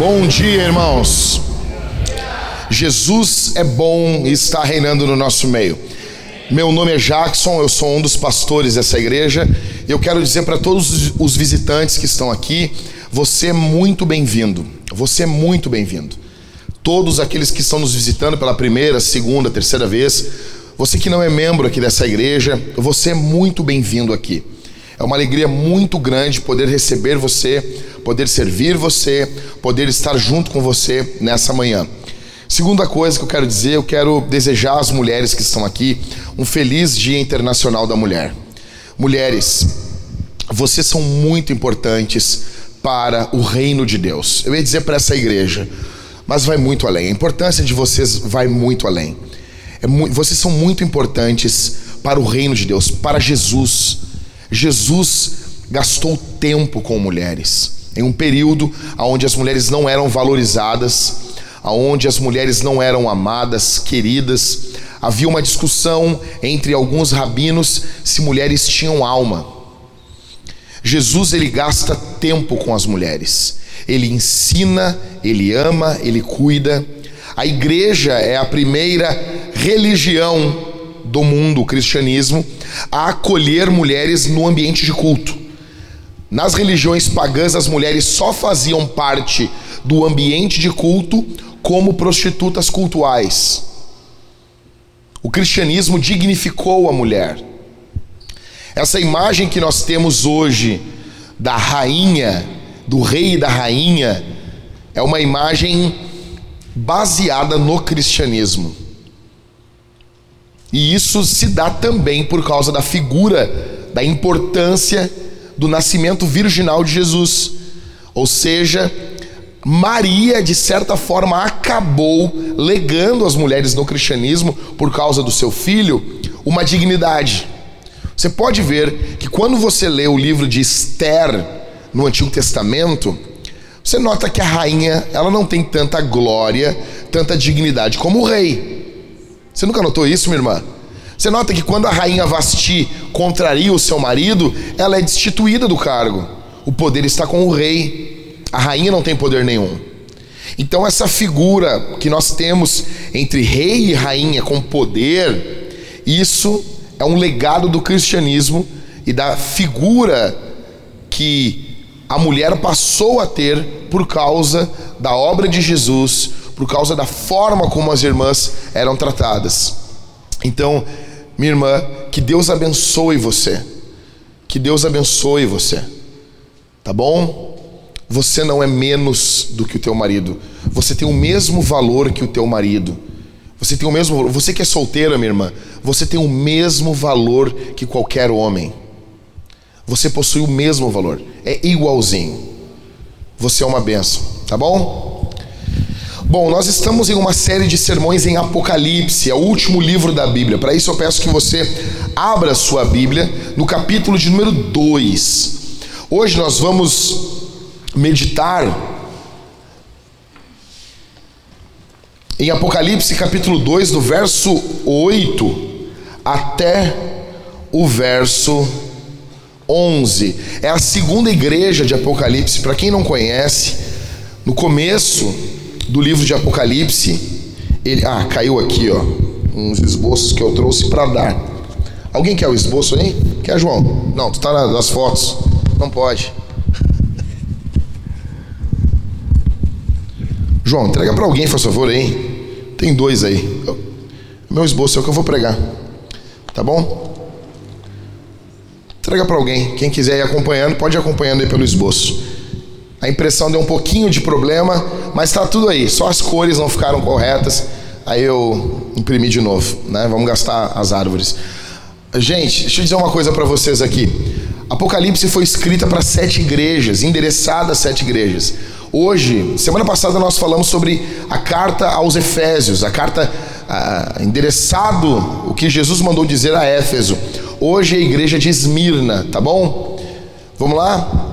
Bom dia, irmãos. Jesus é bom e está reinando no nosso meio. Meu nome é Jackson, eu sou um dos pastores dessa igreja e eu quero dizer para todos os visitantes que estão aqui: você é muito bem-vindo. Você é muito bem-vindo. Todos aqueles que estão nos visitando pela primeira, segunda, terceira vez, você que não é membro aqui dessa igreja, você é muito bem-vindo aqui. É uma alegria muito grande poder receber você, poder servir você, poder estar junto com você nessa manhã. Segunda coisa que eu quero dizer, eu quero desejar às mulheres que estão aqui um feliz Dia Internacional da Mulher. Mulheres, vocês são muito importantes para o reino de Deus. Eu ia dizer para essa igreja, mas vai muito além. A importância de vocês vai muito além. É vocês são muito importantes para o reino de Deus, para Jesus. Jesus gastou tempo com mulheres, em um período onde as mulheres não eram valorizadas, onde as mulheres não eram amadas, queridas. Havia uma discussão entre alguns rabinos se mulheres tinham alma. Jesus ele gasta tempo com as mulheres. Ele ensina, ele ama, ele cuida. A igreja é a primeira religião do mundo, o cristianismo, a acolher mulheres no ambiente de culto. Nas religiões pagãs, as mulheres só faziam parte do ambiente de culto como prostitutas cultuais. O cristianismo dignificou a mulher. Essa imagem que nós temos hoje da rainha, do rei e da rainha, é uma imagem baseada no cristianismo. E isso se dá também por causa da figura, da importância do nascimento virginal de Jesus. Ou seja, Maria, de certa forma, acabou legando às mulheres no cristianismo, por causa do seu filho, uma dignidade. Você pode ver que quando você lê o livro de Esther no Antigo Testamento, você nota que a rainha ela não tem tanta glória, tanta dignidade como o rei. Você nunca notou isso, minha irmã? Você nota que quando a rainha Vasti contraria o seu marido, ela é destituída do cargo. O poder está com o rei. A rainha não tem poder nenhum. Então, essa figura que nós temos entre rei e rainha com poder, isso é um legado do cristianismo e da figura que a mulher passou a ter por causa da obra de Jesus, por causa da forma como as irmãs eram tratadas. Então, minha irmã, que Deus abençoe você. Que Deus abençoe você. Tá bom? Você não é menos do que o teu marido. Você tem o mesmo valor que o teu marido. Você tem o mesmo. Você que é solteira, minha irmã, você tem o mesmo valor que qualquer homem. Você possui o mesmo valor. É igualzinho. Você é uma benção, tá bom? Bom, nós estamos em uma série de sermões em Apocalipse, é o último livro da Bíblia. Para isso eu peço que você abra sua Bíblia no capítulo de número 2. Hoje nós vamos meditar em Apocalipse capítulo 2, do verso 8 até o verso 11. É a segunda igreja de Apocalipse, para quem não conhece, no começo do livro de Apocalipse, ele, ah, caiu aqui, ó, uns esboços que eu trouxe para dar. Alguém quer o esboço aí? Quer, João? Não, tu tá nas fotos. Não pode. João, entrega para alguém, por favor, aí. Tem dois aí. Meu esboço é o que eu vou pregar. Tá bom? Entrega para alguém. Quem quiser ir acompanhando, pode ir acompanhando aí pelo esboço. A impressão deu um pouquinho de problema, mas está tudo aí. Só as cores não ficaram corretas. Aí eu imprimi de novo, né? Vamos gastar as árvores. Gente, deixa eu dizer uma coisa para vocês aqui. Apocalipse foi escrita para sete igrejas, endereçada a sete igrejas. Hoje, semana passada nós falamos sobre a carta aos Efésios, a carta endereçado o que Jesus mandou dizer a Éfeso. Hoje é a igreja de Esmirna, tá bom? Vamos lá?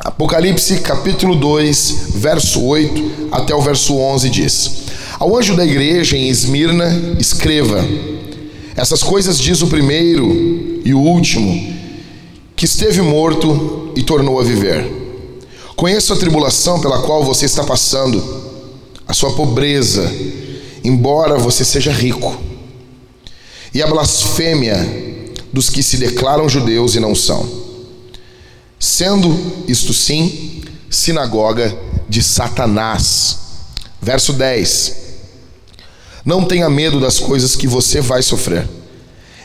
Apocalipse capítulo 2, verso 8 até o verso 11 diz: Ao anjo da igreja em Esmirna, escreva: Essas coisas diz o primeiro e o último, que esteve morto e tornou a viver. Conheço a tribulação pela qual você está passando, a sua pobreza, embora você seja rico, e a blasfêmia dos que se declaram judeus e não são, sendo isto sim sinagoga de Satanás. Verso 10: Não tenha medo das coisas que você vai sofrer.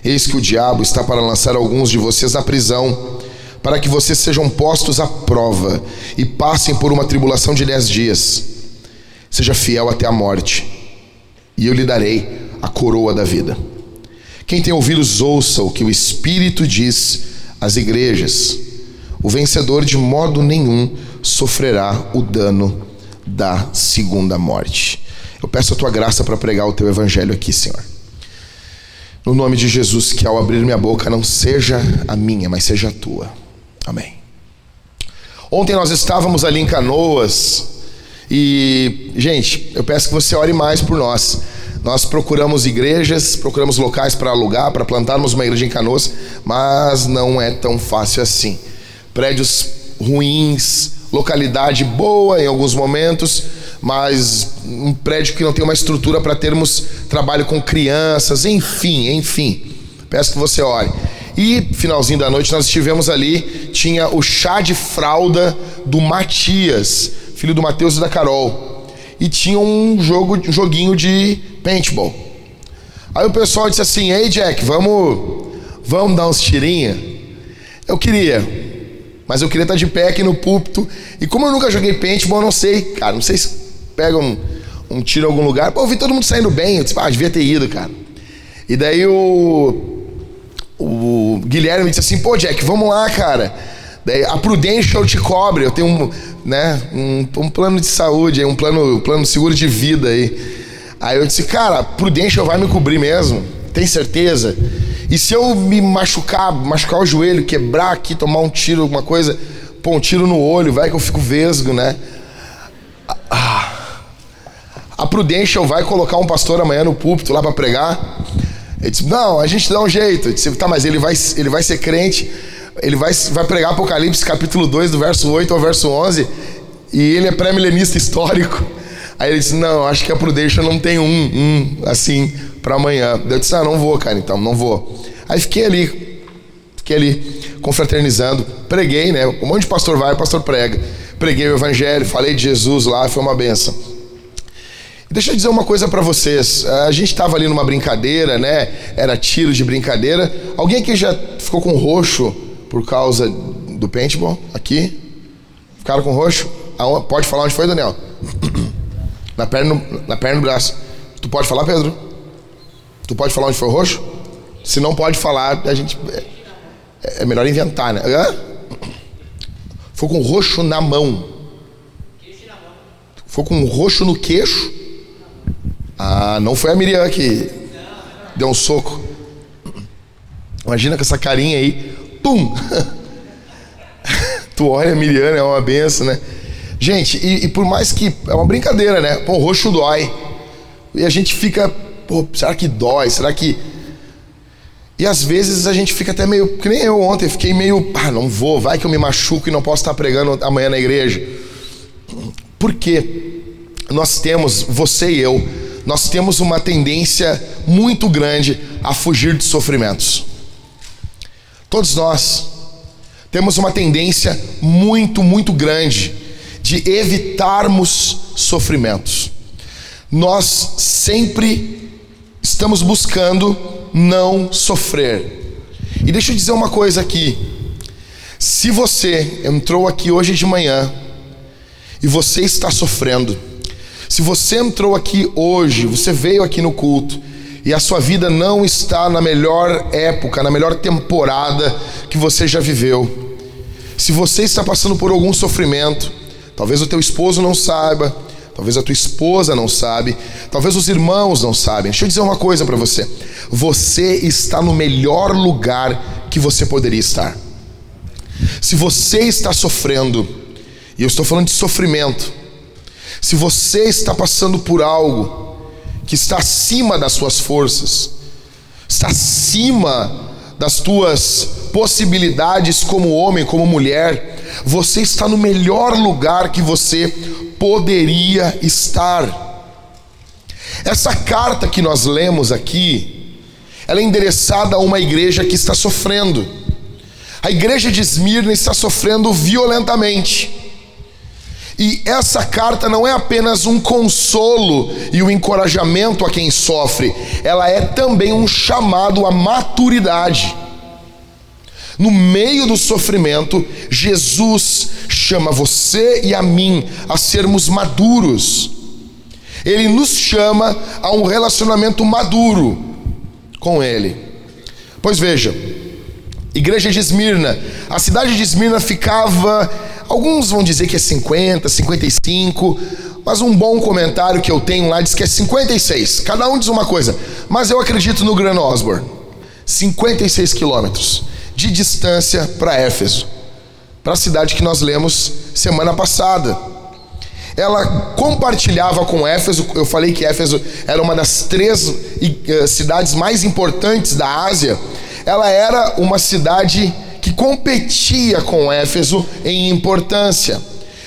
Eis que o diabo está para lançar alguns de vocês na prisão para que vocês sejam postos à prova e passem por uma tribulação de dez dias. Seja fiel até a morte, e eu lhe darei a coroa da vida. Quem tem ouvidos, ouça o que o Espírito diz às igrejas. O vencedor de modo nenhum sofrerá o dano da segunda morte. Eu peço a tua graça para pregar o teu evangelho aqui, Senhor. No nome de Jesus, que ao abrir minha boca não seja a minha, mas seja a tua. Amém. Ontem nós estávamos ali em Canoas e, gente, eu peço que você ore mais por nós. Nós procuramos igrejas, procuramos locais para alugar, para plantarmos uma igreja em Canoas, mas não é tão fácil assim. Prédios ruins, localidade boa em alguns momentos, mas um prédio que não tem uma estrutura para termos trabalho com crianças, enfim, enfim. Peço que você ore. E finalzinho da noite nós estivemos ali, tinha o chá de fralda do Matias, filho do Mateus e da Carol. E tinha um jogo, um joguinho de paintball. Aí o pessoal disse assim: "Ei, Jack, vamos vamos dar uns tirinha?" Eu queria, mas eu queria estar de pé aqui no púlpito. E como eu nunca joguei paintball, eu não sei, cara, não sei se pega um, um tiro em algum lugar. Pô, eu vi todo mundo saindo bem. Eu disse, ah, devia ter ido, cara. E daí o o Guilherme disse assim: pô, Jack, vamos lá, cara. Daí, a Prudential te cobre. Eu tenho um, né, um, um plano de saúde, um plano, um plano seguro de vida aí. Aí eu disse: cara, Prudential vai me cobrir mesmo. Tem certeza? E se eu me machucar, machucar o joelho, quebrar aqui, tomar um tiro, alguma coisa, pô, um tiro no olho, vai que eu fico vesgo, né? Ah. A Prudential vai colocar um pastor amanhã no púlpito lá para pregar. Ele disse: Não, a gente dá um jeito. Eu disse: Tá, mas ele vai, ele vai ser crente, ele vai, vai pregar Apocalipse capítulo 2, do verso 8 ao verso 11, e ele é pré-milenista histórico. Aí ele disse: Não, acho que a Prudência não tem um, um assim para amanhã. Eu disse: Ah, não vou, cara, então, não vou. Aí fiquei ali, fiquei ali, confraternizando, preguei, né? Um monte de pastor vai, pastor prega. Preguei o evangelho, falei de Jesus lá, foi uma benção. Deixa eu dizer uma coisa para vocês. A gente estava ali numa brincadeira, né? Era tiro de brincadeira. Alguém aqui já ficou com roxo por causa do paintball? Aqui? Ficaram com roxo? Pode falar onde foi, Daniel? Na perna, na perna do braço. Tu pode falar, Pedro? Tu pode falar onde foi o roxo? Se não pode falar, a gente. É, é melhor inventar, né? Hã? Foi com roxo na mão. Foi com roxo no queixo ah, não foi a Miriam que deu um soco. Imagina com essa carinha aí. Pum! tu olha Miriam, é uma benção, né? Gente, e, e, por mais que. É uma brincadeira, né? Pô, o roxo dói. E a gente fica. Pô, será que dói? Será que. E às vezes a gente fica até meio. Que nem eu ontem, fiquei meio. Ah, não vou, vai que eu me machuco e não posso estar pregando amanhã na igreja. Por quê? Nós temos, você e eu, nós temos uma tendência muito grande a fugir de sofrimentos. Todos nós temos uma tendência muito, muito grande de evitarmos sofrimentos. Nós sempre estamos buscando não sofrer. E deixa eu dizer uma coisa aqui. Se você entrou aqui hoje de manhã e você está sofrendo, se você entrou aqui hoje, você veio aqui no culto e a sua vida não está na melhor época, na melhor temporada que você já viveu. Se você está passando por algum sofrimento, talvez o teu esposo não saiba, talvez a tua esposa não sabe, talvez os irmãos não sabem. Deixa eu dizer uma coisa para você. Você está no melhor lugar que você poderia estar. Se você está sofrendo, e eu estou falando de sofrimento, se você está passando por algo que está acima das suas forças, está acima das tuas possibilidades como homem, como mulher, você está no melhor lugar que você poderia estar. Essa carta que nós lemos aqui, ela é endereçada a uma igreja que está sofrendo. A igreja de Esmirna está sofrendo violentamente. E essa carta não é apenas um consolo e um encorajamento a quem sofre, ela é também um chamado à maturidade. No meio do sofrimento, Jesus chama você e a mim a sermos maduros. Ele nos chama a um relacionamento maduro com Ele. Pois veja, igreja de Esmirna, a cidade de Esmirna ficava Alguns vão dizer que é 50, 55, mas um bom comentário que eu tenho lá diz que é 56. Cada um diz uma coisa, mas eu acredito no Gran Osborne. 56 quilômetros de distância para Éfeso, para a cidade que nós lemos semana passada. Ela compartilhava com Éfeso, eu falei que Éfeso era uma das três eh, cidades mais importantes da Ásia. Ela era uma cidade que competia com Éfeso em importância.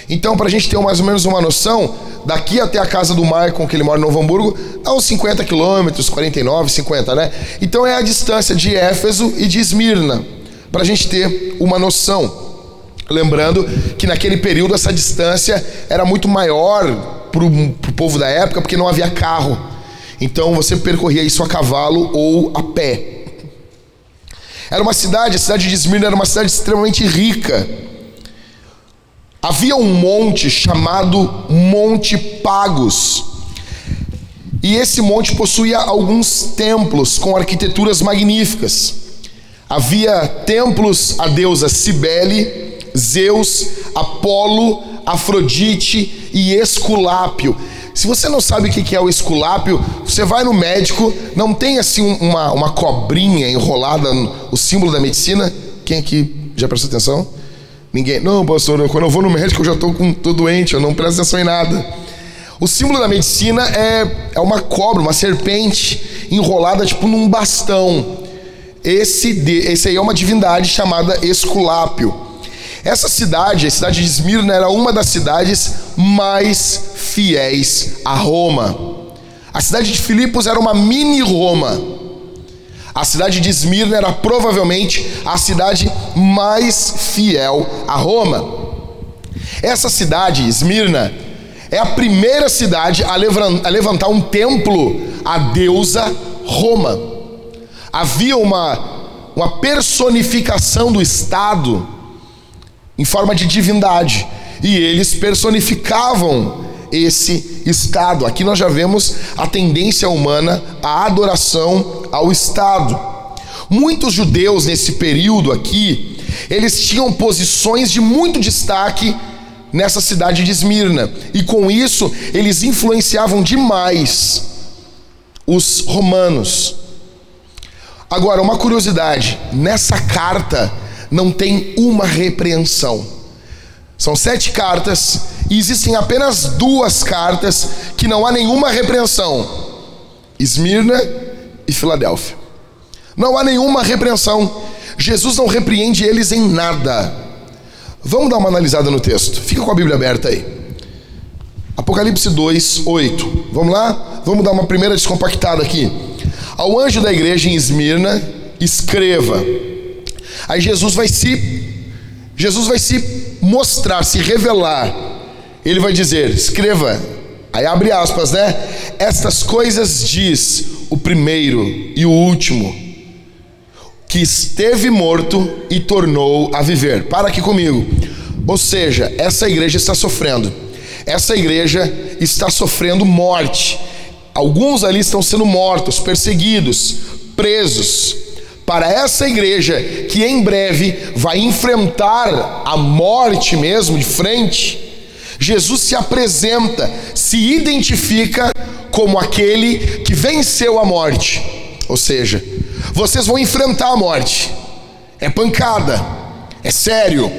Então, para a gente ter mais ou menos uma noção, daqui até a casa do Maicon, que ele mora em Novo Hamburgo, dá uns 50 quilômetros, 49, 50, né? Então é a distância de Éfeso e de Esmirna, para a gente ter uma noção. Lembrando que naquele período essa distância era muito maior para o povo da época, porque não havia carro. Então você percorria isso a cavalo ou a pé. Era uma cidade, a cidade de Esmirna era uma cidade extremamente rica. Havia um monte chamado Monte Pagos. E esse monte possuía alguns templos com arquiteturas magníficas. Havia templos a deusa Cibele, Zeus, Apolo, Afrodite e Esculápio. Se você não sabe o que é o esculápio, você vai no médico, não tem assim uma, uma cobrinha enrolada, no, o símbolo da medicina. Quem aqui já prestou atenção? Ninguém. Não, pastor, quando eu vou no médico eu já estou tô doente, eu não presto atenção em nada. O símbolo da medicina é, é uma cobra, uma serpente enrolada tipo num bastão. Esse, esse aí é uma divindade chamada Esculápio. Essa cidade, a cidade de Esmirna, era uma das cidades mais fiéis a Roma. A cidade de Filipos era uma mini Roma. A cidade de Esmirna era provavelmente a cidade mais fiel a Roma. Essa cidade, Esmirna, é a primeira cidade a levantar um templo à deusa Roma. Havia uma, uma personificação do Estado em forma de divindade, e eles personificavam esse estado. Aqui nós já vemos a tendência humana à adoração ao estado. Muitos judeus nesse período aqui, eles tinham posições de muito destaque nessa cidade de Esmirna, e com isso eles influenciavam demais os romanos. Agora, uma curiosidade: nessa carta não tem uma repreensão. São sete cartas e existem apenas duas cartas que não há nenhuma repreensão: Esmirna e Filadélfia. Não há nenhuma repreensão. Jesus não repreende eles em nada. Vamos dar uma analisada no texto. Fica com a Bíblia aberta aí. Apocalipse 2, 8. Vamos lá? Vamos dar uma primeira descompactada aqui. Ao anjo da igreja em Esmirna, escreva Aí Jesus vai se Jesus vai se mostrar, se revelar. Ele vai dizer: escreva, aí abre aspas, né? Estas coisas diz o primeiro e o último, que esteve morto e tornou a viver. Para aqui comigo. Ou seja, essa igreja está sofrendo. Essa igreja está sofrendo morte. Alguns ali estão sendo mortos, perseguidos, presos para essa igreja que em breve vai enfrentar a morte mesmo de frente, Jesus se apresenta, se identifica como aquele que venceu a morte. Ou seja, vocês vão enfrentar a morte. É pancada, é sério.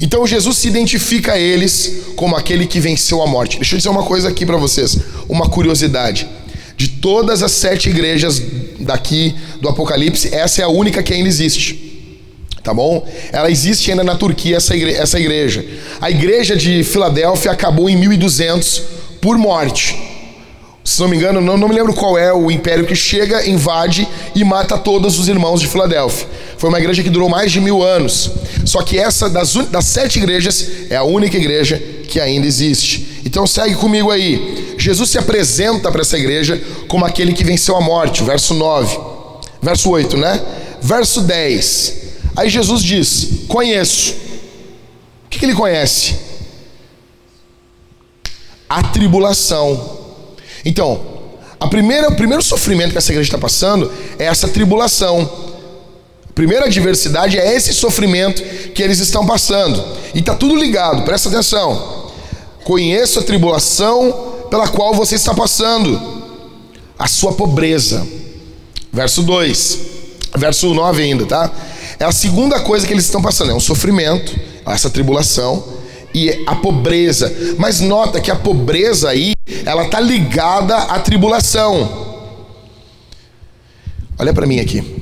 Então Jesus se identifica a eles como aquele que venceu a morte. Deixa eu dizer uma coisa aqui para vocês, uma curiosidade. De todas as sete igrejas daqui do Apocalipse, essa é a única que ainda existe. Tá bom? Ela existe ainda na Turquia, essa igreja, essa igreja. A igreja de Filadélfia acabou em 1200 por morte. Se não me engano, não, não me lembro qual é o império que chega, invade e mata todos os irmãos de Filadélfia. Foi uma igreja que durou mais de mil anos. Só que essa, das, das sete igrejas, é a única igreja que ainda existe. Então segue comigo aí. Jesus se apresenta para essa igreja como aquele que venceu a morte, verso 9. Verso 8, né? Verso 10. Aí Jesus diz: Conheço. O que, ele conhece? A tribulação. Então, a primeira, o primeiro sofrimento que essa igreja está passando é essa tribulação. A primeira adversidade é esse sofrimento que eles estão passando. E está tudo ligado, presta atenção. Conheço a tribulação pela qual você está passando, a sua pobreza. Verso 2, verso 9 ainda, tá? É a segunda coisa que eles estão passando, é um sofrimento, essa tribulação e a pobreza. Mas nota que a pobreza aí, ela tá ligada à tribulação. Olha para mim aqui.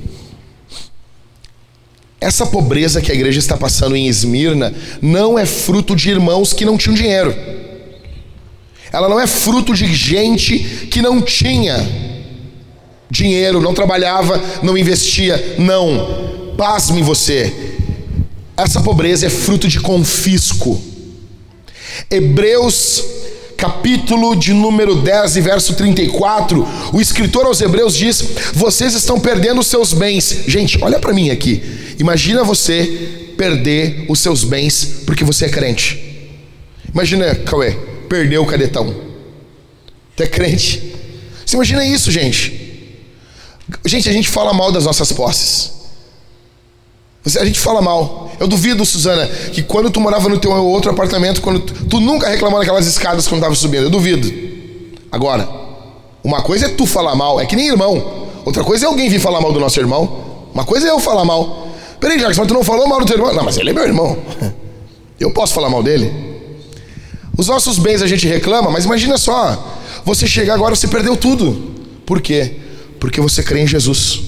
Essa pobreza que a igreja está passando em Esmirna não é fruto de irmãos que não tinham dinheiro. Ela não é fruto de gente que não tinha dinheiro, não trabalhava, não investia. Não. Pasme você. Essa pobreza é fruto de confisco. Hebreus capítulo de número 10 e verso 34, o escritor aos Hebreus diz: Vocês estão perdendo os seus bens. Gente, olha para mim aqui. Imagina você perder os seus bens porque você é crente. Imagina, Cauê, perdeu o cadetão. Tu é crente. Você imagina isso, gente? Gente, a gente fala mal das nossas posses. A gente fala mal. Eu duvido, Suzana, que quando tu morava no teu outro apartamento, quando tu, tu nunca reclamou daquelas escadas quando estava subindo. Eu duvido. Agora, uma coisa é tu falar mal, é que nem irmão. Outra coisa é alguém vir falar mal do nosso irmão. Uma coisa é eu falar mal. Peraí, Jacques, mas tu não falou mal do teu irmão? Não, mas ele é meu irmão. Eu posso falar mal dele? Os nossos bens a gente reclama, mas imagina só, você chegar agora, você perdeu tudo. Por quê? Porque você crê em Jesus.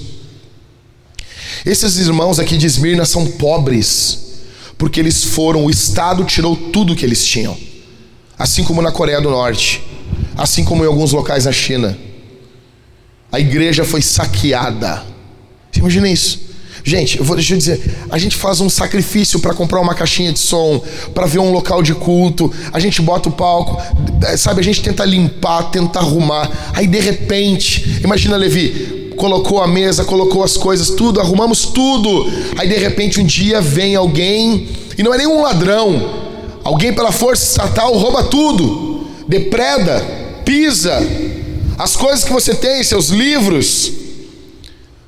Esses irmãos aqui de Esmirna são pobres, porque eles foram, o Estado tirou tudo que eles tinham, assim como na Coreia do Norte, assim como em alguns locais na China. A igreja foi saqueada. Imagina isso? Gente, eu vou deixa eu dizer, a gente faz um sacrifício para comprar uma caixinha de som, para ver um local de culto, a gente bota o palco, sabe, a gente tenta limpar, tenta arrumar. Aí de repente, imagina Levi, colocou a mesa, colocou as coisas, tudo, arrumamos tudo. Aí de repente um dia vem alguém, e não é nenhum ladrão, alguém pela força estatal rouba tudo, depreda, pisa, as coisas que você tem, seus livros,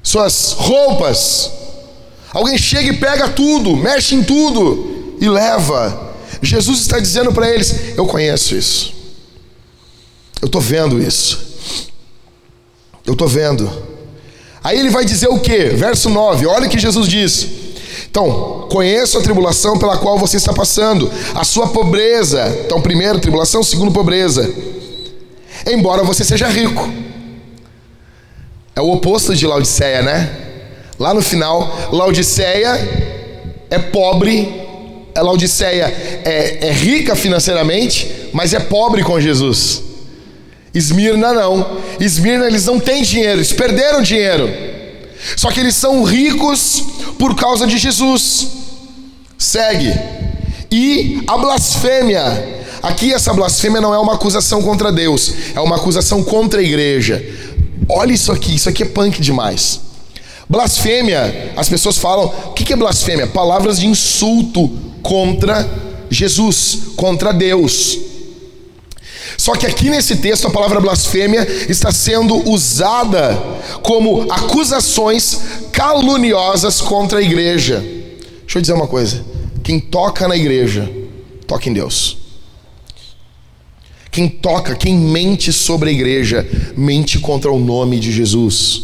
suas roupas. Alguém chega e pega tudo, mexe em tudo e leva. Jesus está dizendo para eles: Eu conheço isso. Eu estou vendo isso. Eu estou vendo. Aí ele vai dizer o que? Verso 9, olha o que Jesus diz. Então, conheço a tribulação pela qual você está passando, a sua pobreza. Então, primeiro, tribulação, segundo, pobreza. Embora você seja rico. É o oposto de Laodiceia, né? Lá no final, Laodiceia é pobre, a Laodiceia é, é rica financeiramente, mas é pobre com Jesus. Esmirna não. Esmirna eles não têm dinheiro, eles perderam dinheiro. Só que eles são ricos por causa de Jesus. Segue. E a blasfêmia. Aqui essa blasfêmia não é uma acusação contra Deus, é uma acusação contra a igreja. Olha isso aqui, isso aqui é punk demais. Blasfêmia, as pessoas falam, o que é blasfêmia? Palavras de insulto contra Jesus, contra Deus. Só que aqui nesse texto a palavra blasfêmia está sendo usada como acusações caluniosas contra a igreja. Deixa eu dizer uma coisa: quem toca na igreja, toca em Deus. Quem toca, quem mente sobre a igreja, mente contra o nome de Jesus.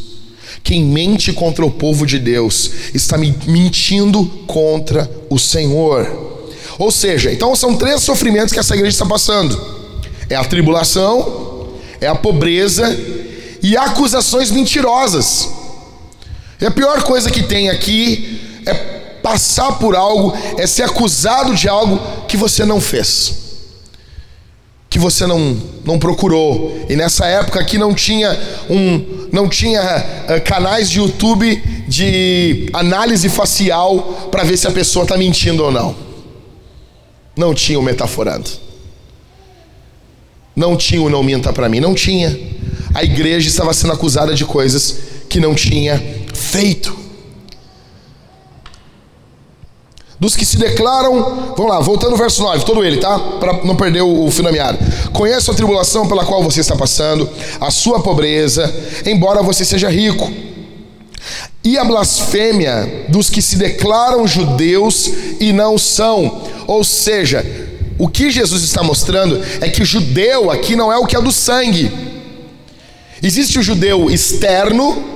Quem mente contra o povo de Deus está mentindo contra o Senhor. Ou seja, então são três sofrimentos que essa igreja está passando é a tribulação, é a pobreza e acusações mentirosas. E a pior coisa que tem aqui é passar por algo, é ser acusado de algo que você não fez que você não, não procurou. E nessa época aqui não tinha um não tinha uh, canais de YouTube de análise facial para ver se a pessoa está mentindo ou não. Não tinha o metaforando. Não tinha o não minta para mim, não tinha. A igreja estava sendo acusada de coisas que não tinha feito. Dos que se declaram, vamos lá, voltando ao verso 9, todo ele, tá? Para não perder o, o fio da meada. Conheço a tribulação pela qual você está passando, a sua pobreza, embora você seja rico. E a blasfêmia dos que se declaram judeus e não são. Ou seja, o que Jesus está mostrando é que o judeu aqui não é o que é do sangue. Existe o judeu externo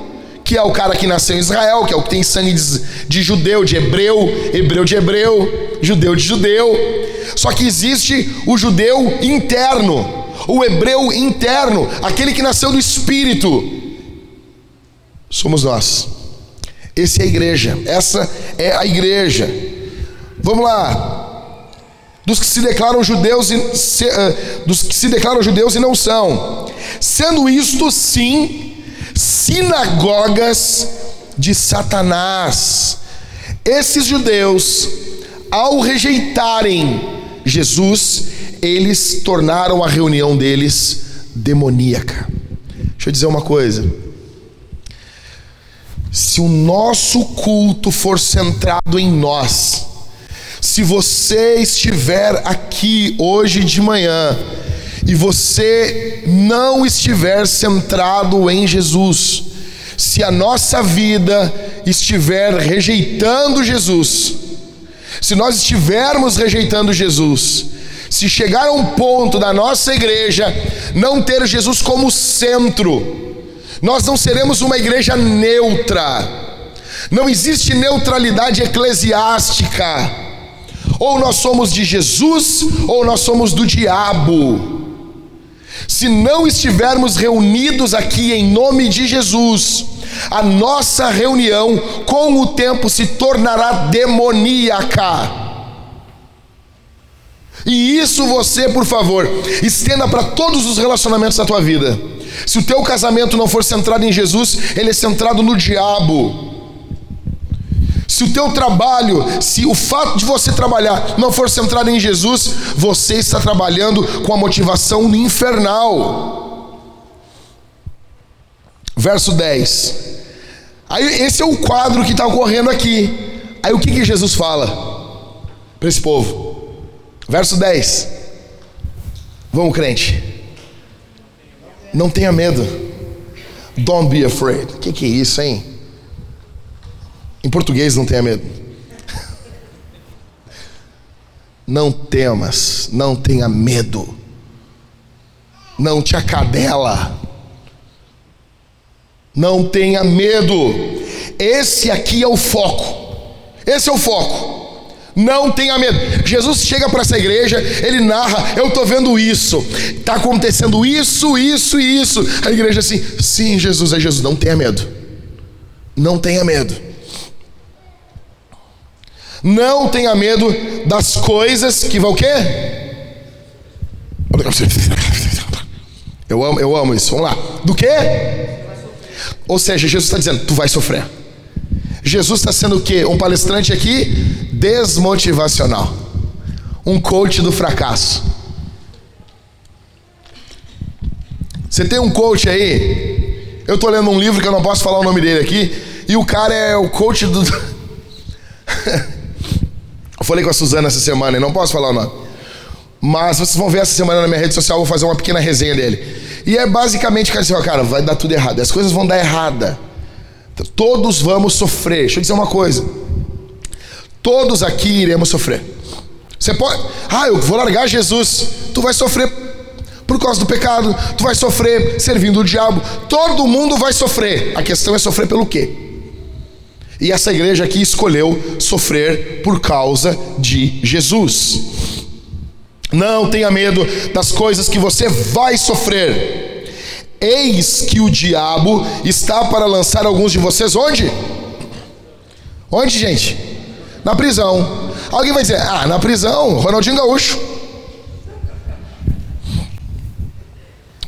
que é o cara que nasceu em Israel, que é o que tem sangue de, de judeu, de hebreu, hebreu de hebreu, judeu de judeu. Só que existe o judeu interno, o hebreu interno, aquele que nasceu do espírito. Somos nós. Esse é a igreja. Essa é a igreja. Vamos lá. Dos que se declaram judeus e se, uh, dos que se declaram judeus e não são. Sendo isto sim sinagogas de Satanás. Esses judeus, ao rejeitarem Jesus, eles tornaram a reunião deles demoníaca. Deixa eu dizer uma coisa. Se o nosso culto for centrado em nós, se você estiver aqui hoje de manhã e você não estiver centrado em Jesus, se a nossa vida estiver rejeitando Jesus, se nós estivermos rejeitando Jesus, se chegar a um ponto da nossa igreja não ter Jesus como centro, nós não seremos uma igreja neutra. Não existe neutralidade eclesiástica. Ou nós somos de Jesus ou nós somos do diabo. Se não estivermos reunidos aqui em nome de Jesus, a nossa reunião com o tempo se tornará demoníaca. E isso você, por favor, estenda para todos os relacionamentos da tua vida. Se o teu casamento não for centrado em Jesus, ele é centrado no diabo. Se o teu trabalho, se o fato de você trabalhar não for centrado em Jesus, você está trabalhando com a motivação infernal. Verso 10. Aí esse é o quadro que está ocorrendo aqui. Aí o que, que Jesus fala para esse povo? Verso 10. Vamos, crente. Não tenha medo. Don't be afraid. O que, que é isso, hein? Em português, não tenha medo. Não temas, não tenha medo. Não te acadela. Não tenha medo. Esse aqui é o foco. Esse é o foco. Não tenha medo. Jesus chega para essa igreja, ele narra: Eu estou vendo isso, está acontecendo isso, isso e isso. A igreja assim: Sim, Jesus é Jesus. Não tenha medo. Não tenha medo. Não tenha medo das coisas que vão o quê? Eu amo, eu amo isso. Vamos lá. Do quê? Ou seja, Jesus está dizendo, tu vai sofrer. Jesus está sendo o quê? Um palestrante aqui desmotivacional. Um coach do fracasso. Você tem um coach aí? Eu estou lendo um livro que eu não posso falar o nome dele aqui. E o cara é o coach do. Eu falei com a Suzana essa semana e não posso falar o nome. Mas vocês vão ver essa semana na minha rede social, eu vou fazer uma pequena resenha dele. E é basicamente, cara, assim, cara, vai dar tudo errado. As coisas vão dar errada. Todos vamos sofrer. Deixa eu dizer uma coisa. Todos aqui iremos sofrer. Você pode. Ah, eu vou largar Jesus. Tu vai sofrer por causa do pecado. Tu vai sofrer servindo o diabo. Todo mundo vai sofrer. A questão é sofrer pelo quê? E essa igreja aqui escolheu sofrer por causa de Jesus. Não tenha medo das coisas que você vai sofrer. Eis que o diabo está para lançar alguns de vocês onde? Onde, gente? Na prisão. Alguém vai dizer: Ah, na prisão, Ronaldinho Gaúcho.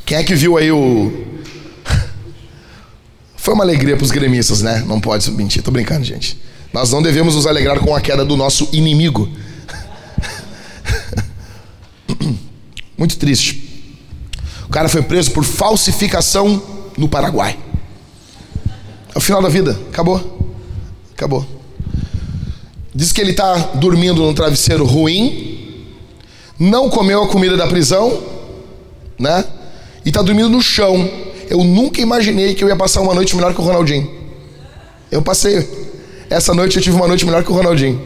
Quem é que viu aí o. Foi uma alegria para os gremistas, né? Não pode mentir, tô brincando, gente. Nós não devemos nos alegrar com a queda do nosso inimigo. Muito triste. O cara foi preso por falsificação no Paraguai. É o final da vida. Acabou. Acabou. Diz que ele está dormindo num travesseiro ruim, não comeu a comida da prisão, né? E está dormindo no chão. Eu nunca imaginei que eu ia passar uma noite melhor que o Ronaldinho. Eu passei. Essa noite eu tive uma noite melhor que o Ronaldinho.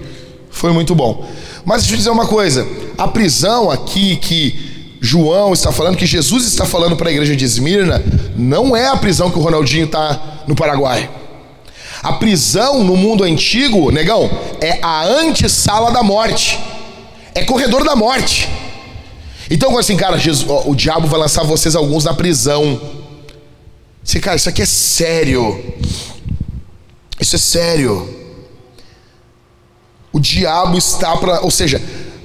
Foi muito bom. Mas deixa eu dizer uma coisa: a prisão aqui que João está falando, que Jesus está falando para a igreja de Esmirna, não é a prisão que o Ronaldinho está no Paraguai. A prisão no mundo antigo, negão, é a antessala da morte. É corredor da morte. Então, assim, cara, Jesus, ó, o diabo vai lançar vocês alguns na prisão. Você, cara, isso aqui é sério. Isso é sério. O diabo está para, ou seja,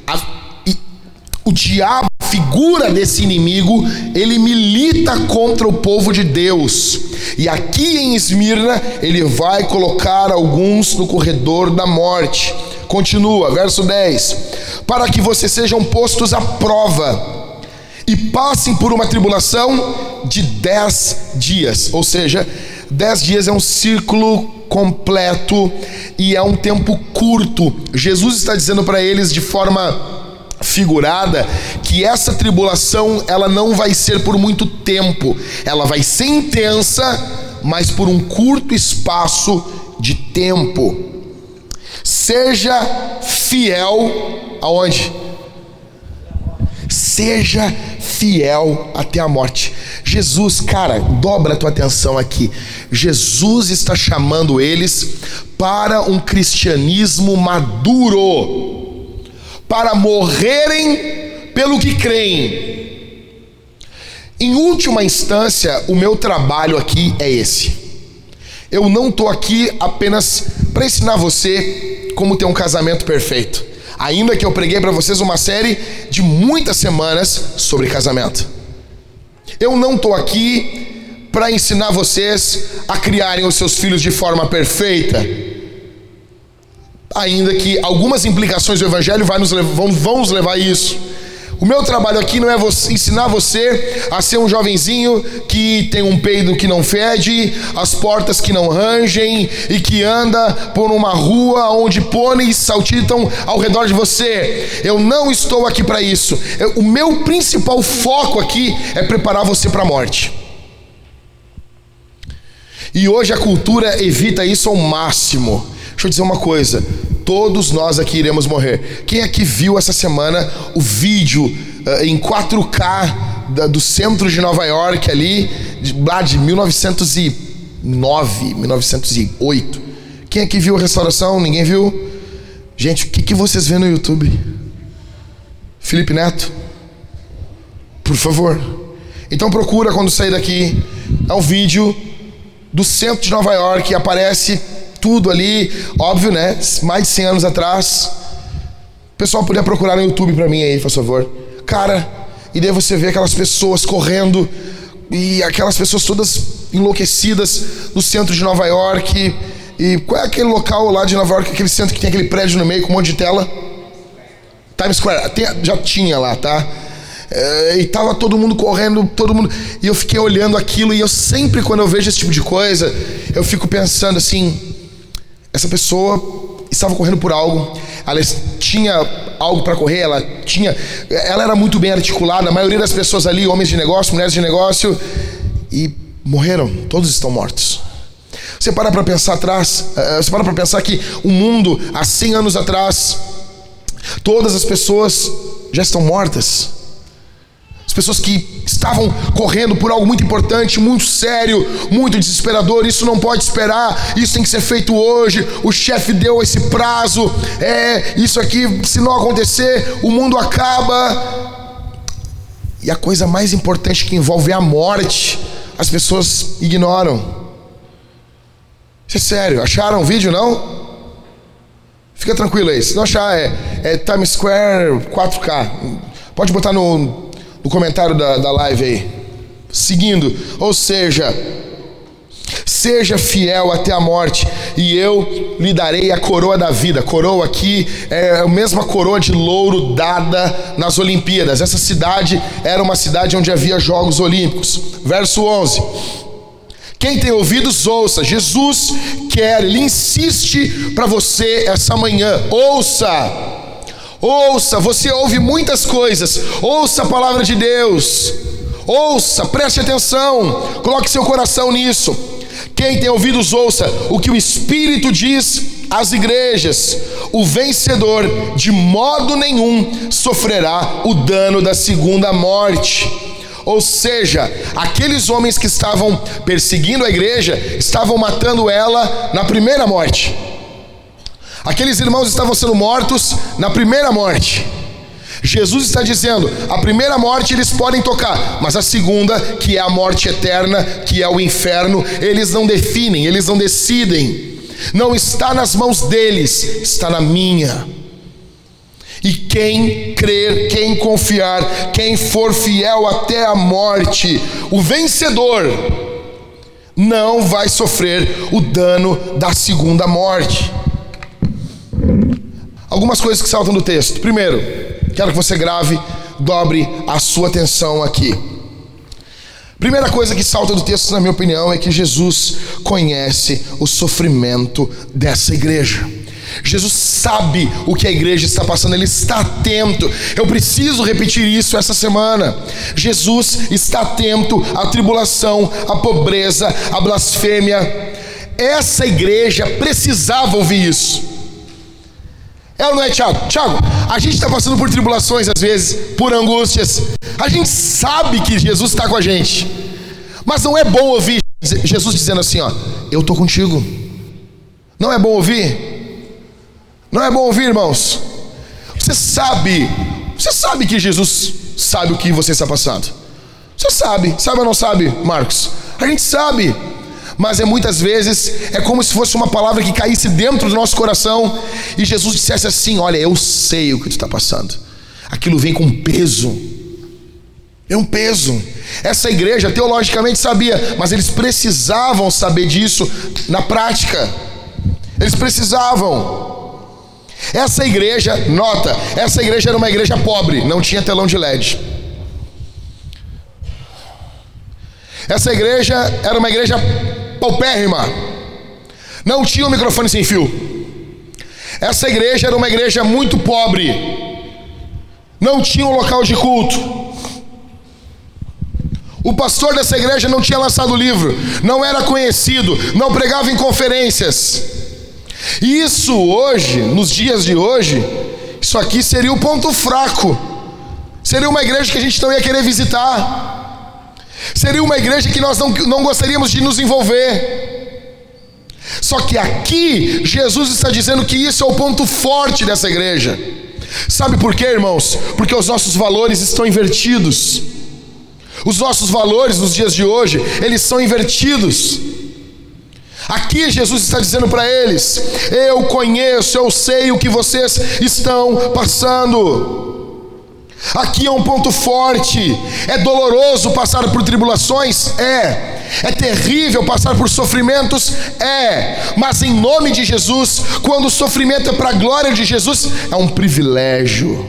a, e, o diabo, figura desse inimigo, ele milita contra o povo de Deus. E aqui em Esmirna, ele vai colocar alguns no corredor da morte. Continua, verso 10: Para que vocês sejam postos à prova e passem por uma tribulação de dez dias. Ou seja, dez dias é um círculo completo e é um tempo curto. Jesus está dizendo para eles de forma figurada que essa tribulação ela não vai ser por muito tempo, ela vai ser intensa, mas por um curto espaço de tempo. Seja fiel aonde? Seja fiel até a morte. Jesus, cara, dobra a tua atenção aqui. Jesus está chamando eles para um cristianismo maduro para morrerem pelo que creem. Em última instância, o meu trabalho aqui é esse. Eu não estou aqui apenas para ensinar você como ter um casamento perfeito. Ainda que eu preguei para vocês uma série de muitas semanas sobre casamento. Eu não estou aqui para ensinar vocês a criarem os seus filhos de forma perfeita ainda que algumas implicações do Evangelho vão nos levar a isso. O meu trabalho aqui não é você, ensinar você a ser um jovenzinho que tem um peido que não fede, as portas que não rangem e que anda por uma rua onde pôneis saltitam ao redor de você. Eu não estou aqui para isso. Eu, o meu principal foco aqui é preparar você para a morte. E hoje a cultura evita isso ao máximo. Deixa eu dizer uma coisa: todos nós aqui iremos morrer. Quem aqui viu essa semana o vídeo uh, em 4K da, do centro de Nova York ali, de, lá de 1909, 1908? Quem aqui viu a restauração? Ninguém viu? Gente, o que, que vocês vêem no YouTube? Felipe Neto? Por favor. Então procura quando sair daqui. É um vídeo do centro de Nova York, aparece tudo ali, óbvio, né? Mais de 100 anos atrás. O pessoal podia procurar no YouTube para mim aí, por favor. Cara, e daí você vê aquelas pessoas correndo e aquelas pessoas todas enlouquecidas no centro de Nova York. E qual é aquele local lá de Nova York, aquele centro que tem aquele prédio no meio com um monte de tela? Times Square, tem, já tinha lá, tá? É, e tava todo mundo correndo, todo mundo. E eu fiquei olhando aquilo, e eu sempre, quando eu vejo esse tipo de coisa, eu fico pensando assim: essa pessoa estava correndo por algo, ela tinha algo para correr, ela tinha, ela era muito bem articulada. A maioria das pessoas ali, homens de negócio, mulheres de negócio, e morreram. Todos estão mortos. Você para para pensar atrás, eh, você para para pensar que o mundo há 100 anos atrás, todas as pessoas já estão mortas. As pessoas que estavam correndo por algo muito importante, muito sério, muito desesperador. Isso não pode esperar, isso tem que ser feito hoje. O chefe deu esse prazo. É, isso aqui, se não acontecer, o mundo acaba. E a coisa mais importante que envolve a morte, as pessoas ignoram. Isso é sério. Acharam o vídeo, não? Fica tranquilo aí. Se não achar, é, é Times Square 4K. Pode botar no, no comentário da, da live aí. Seguindo. Ou seja, Seja fiel até a morte, e eu lhe darei a coroa da vida. Coroa aqui é a mesma coroa de louro dada nas Olimpíadas. Essa cidade era uma cidade onde havia Jogos Olímpicos. Verso 11. Quem tem ouvidos, ouça. Jesus quer, ele insiste para você essa manhã. Ouça. Ouça, você ouve muitas coisas. Ouça a palavra de Deus. Ouça, preste atenção. Coloque seu coração nisso. Quem tem ouvidos, ouça o que o Espírito diz às igrejas: o vencedor de modo nenhum sofrerá o dano da segunda morte. Ou seja, aqueles homens que estavam perseguindo a igreja estavam matando ela na primeira morte. Aqueles irmãos estavam sendo mortos na primeira morte. Jesus está dizendo: a primeira morte eles podem tocar, mas a segunda, que é a morte eterna, que é o inferno, eles não definem, eles não decidem. Não está nas mãos deles, está na minha. E quem crer, quem confiar, quem for fiel até a morte, o vencedor, não vai sofrer o dano da segunda morte. Algumas coisas que saltam do texto. Primeiro, Quero que você grave, dobre a sua atenção aqui. Primeira coisa que salta do texto, na minha opinião, é que Jesus conhece o sofrimento dessa igreja. Jesus sabe o que a igreja está passando, ele está atento. Eu preciso repetir isso essa semana. Jesus está atento à tribulação, à pobreza, à blasfêmia. Essa igreja precisava ouvir isso. É ou não é, Tiago? Tiago, a gente está passando por tribulações às vezes, por angústias. A gente sabe que Jesus está com a gente. Mas não é bom ouvir Jesus dizendo assim: Ó, eu estou contigo. Não é bom ouvir? Não é bom ouvir, irmãos? Você sabe, você sabe que Jesus sabe o que você está passando. Você sabe, sabe ou não sabe, Marcos? A gente sabe mas é muitas vezes é como se fosse uma palavra que caísse dentro do nosso coração e Jesus dissesse assim: Olha, eu sei o que tu está passando. Aquilo vem com peso. É um peso. Essa igreja teologicamente sabia, mas eles precisavam saber disso na prática. Eles precisavam. Essa igreja, nota, essa igreja era uma igreja pobre, não tinha telão de LED. Essa igreja era uma igreja paupérrima. Não tinha um microfone sem fio. Essa igreja era uma igreja muito pobre. Não tinha um local de culto. O pastor dessa igreja não tinha lançado livro, não era conhecido, não pregava em conferências. E isso hoje, nos dias de hoje, isso aqui seria o ponto fraco. Seria uma igreja que a gente não ia querer visitar. Seria uma igreja que nós não, não gostaríamos de nos envolver. Só que aqui, Jesus está dizendo que isso é o ponto forte dessa igreja. Sabe por quê, irmãos? Porque os nossos valores estão invertidos. Os nossos valores nos dias de hoje, eles são invertidos. Aqui Jesus está dizendo para eles: Eu conheço, eu sei o que vocês estão passando. Aqui é um ponto forte. É doloroso passar por tribulações? É. É terrível passar por sofrimentos? É. Mas em nome de Jesus, quando o sofrimento é para a glória de Jesus, é um privilégio.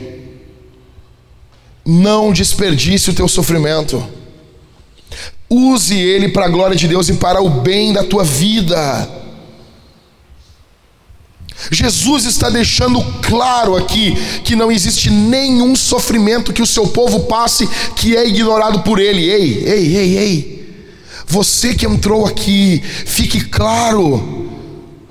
Não desperdice o teu sofrimento. Use ele para a glória de Deus e para o bem da tua vida. Jesus está deixando claro aqui que não existe nenhum sofrimento que o seu povo passe que é ignorado por ele. Ei, ei, ei, ei. Você que entrou aqui, fique claro.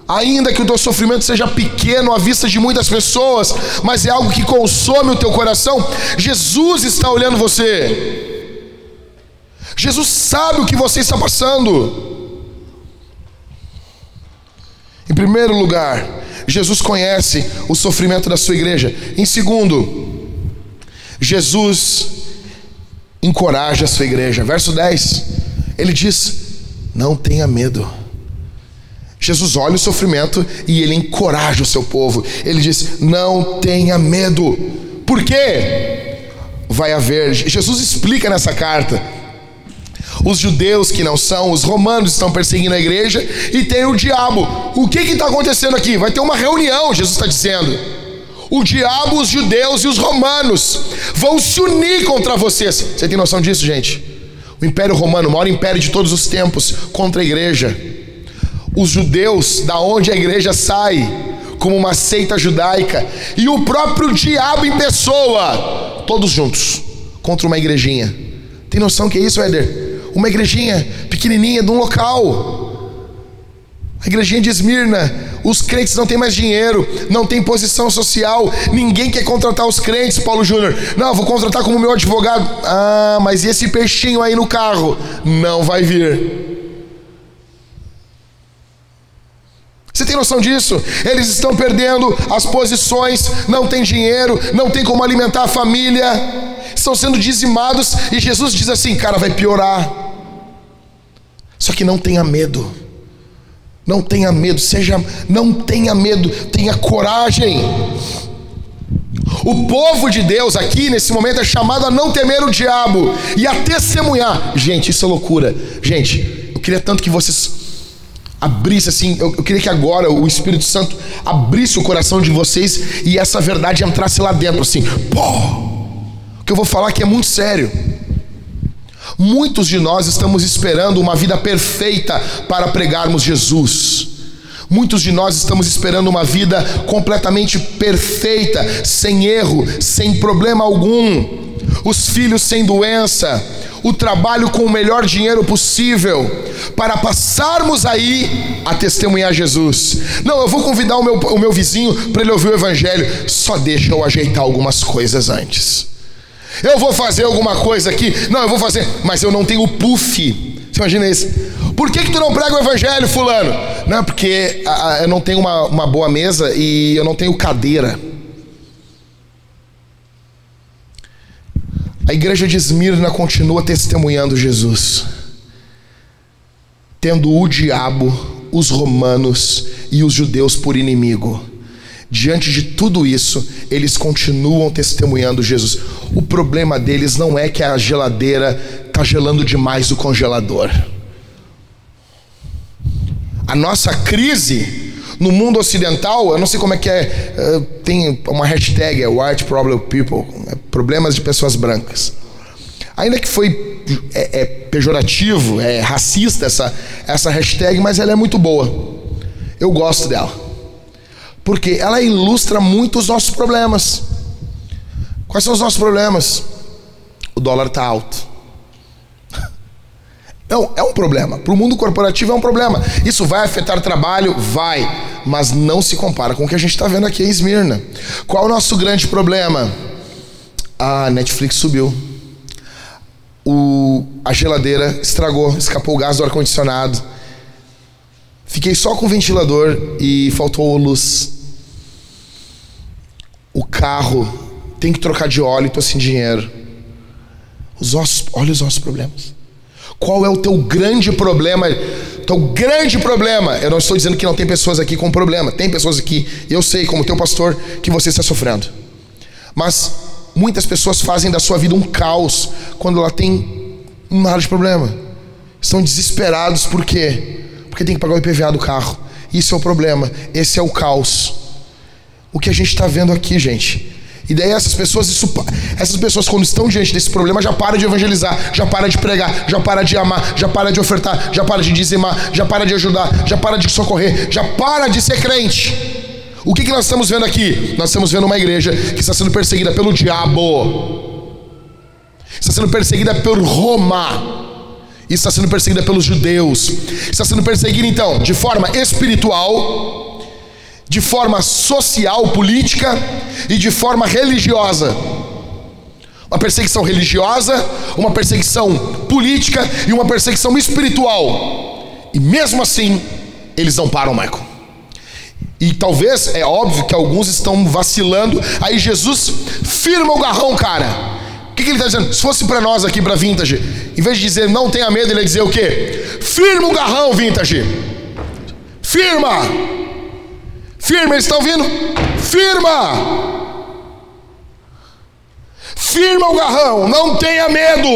Ainda que o teu sofrimento seja pequeno à vista de muitas pessoas, mas é algo que consome o teu coração, Jesus está olhando você. Jesus sabe o que você está passando. Em primeiro lugar, Jesus conhece o sofrimento da sua igreja. Em segundo, Jesus encoraja a sua igreja. Verso 10, ele diz: Não tenha medo. Jesus olha o sofrimento e ele encoraja o seu povo. Ele diz: Não tenha medo. Por quê? Vai haver. Jesus explica nessa carta. Os judeus que não são, os romanos estão perseguindo a igreja e tem o diabo. O que está acontecendo aqui? Vai ter uma reunião, Jesus está dizendo. O diabo, os judeus e os romanos vão se unir contra vocês. Você tem noção disso, gente? O Império Romano, o maior império de todos os tempos, contra a igreja. Os judeus, da onde a igreja sai, como uma seita judaica, e o próprio diabo em pessoa, todos juntos, contra uma igrejinha. Tem noção que é isso, Éder? Uma igrejinha pequenininha de um local. A igrejinha de Esmirna, os crentes não têm mais dinheiro, não tem posição social, ninguém quer contratar os crentes, Paulo Júnior. Não, vou contratar como meu advogado. Ah, mas e esse peixinho aí no carro? Não vai vir. Você tem noção disso? Eles estão perdendo as posições, não tem dinheiro, não tem como alimentar a família, estão sendo dizimados e Jesus diz assim: cara, vai piorar. Só que não tenha medo. Não tenha medo, seja, não tenha medo, tenha coragem. O povo de Deus aqui nesse momento é chamado a não temer o diabo e a testemunhar. Gente, isso é loucura. Gente, eu queria tanto que vocês abrissem assim, eu, eu queria que agora o Espírito Santo abrisse o coração de vocês e essa verdade entrasse lá dentro assim. Pô! O que eu vou falar aqui é muito sério. Muitos de nós estamos esperando uma vida perfeita para pregarmos Jesus. Muitos de nós estamos esperando uma vida completamente perfeita, sem erro, sem problema algum. Os filhos sem doença, o trabalho com o melhor dinheiro possível, para passarmos aí a testemunhar Jesus. Não, eu vou convidar o meu, o meu vizinho para ele ouvir o Evangelho, só deixa eu ajeitar algumas coisas antes. Eu vou fazer alguma coisa aqui. Não, eu vou fazer, mas eu não tenho puff. Você imagina isso? Por que, que tu não prega o evangelho, fulano? Não, porque a, a, eu não tenho uma, uma boa mesa e eu não tenho cadeira. A igreja de Esmirna continua testemunhando Jesus, tendo o diabo, os romanos e os judeus por inimigo. Diante de tudo isso, eles continuam testemunhando Jesus. O problema deles não é que a geladeira está gelando demais o congelador. A nossa crise no mundo ocidental, eu não sei como é que é, eh, tem uma hashtag, é White Problem People, é problemas de pessoas brancas. Ainda que foi é, é pejorativo, é racista essa, essa hashtag, mas ela é muito boa. Eu gosto dela. Porque ela ilustra muito os nossos problemas. Quais são os nossos problemas? O dólar está alto. Não, é um problema. Para o mundo corporativo é um problema. Isso vai afetar trabalho? Vai. Mas não se compara com o que a gente está vendo aqui em Esmirna. Qual o nosso grande problema? A Netflix subiu. O, a geladeira estragou, escapou o gás do ar-condicionado. Fiquei só com o ventilador e faltou luz. O carro tem que trocar de óleo e estou sem dinheiro. Os ossos, olha os nossos problemas. Qual é o teu grande problema? Teu grande problema. Eu não estou dizendo que não tem pessoas aqui com problema. Tem pessoas aqui, eu sei, como teu pastor, que você está sofrendo. Mas muitas pessoas fazem da sua vida um caos quando ela tem um nada de problema. Estão desesperados por quê? Porque tem que pagar o IPVA do carro. Isso é o problema. Esse é o caos o que a gente está vendo aqui, gente. E daí essas pessoas, isso, essas pessoas quando estão diante desse problema já para de evangelizar, já para de pregar, já para de amar, já para de ofertar, já para de dizimar, já para de ajudar, já para de socorrer, já para de ser crente. O que, que nós estamos vendo aqui? Nós estamos vendo uma igreja que está sendo perseguida pelo diabo, está sendo perseguida por Roma, está sendo perseguida pelos judeus, está sendo perseguida então de forma espiritual de forma social, política e de forma religiosa. Uma perseguição religiosa, uma perseguição política e uma perseguição espiritual. E mesmo assim, eles não param, Michael. E talvez, é óbvio que alguns estão vacilando. Aí Jesus firma o garrão, cara. O que, que ele está dizendo? Se fosse para nós aqui, para Vintage, em vez de dizer não tenha medo, ele ia dizer o quê? Firma o garrão, Vintage Firma! Firma, eles estão ouvindo? Firma! Firma o garrão, não tenha medo.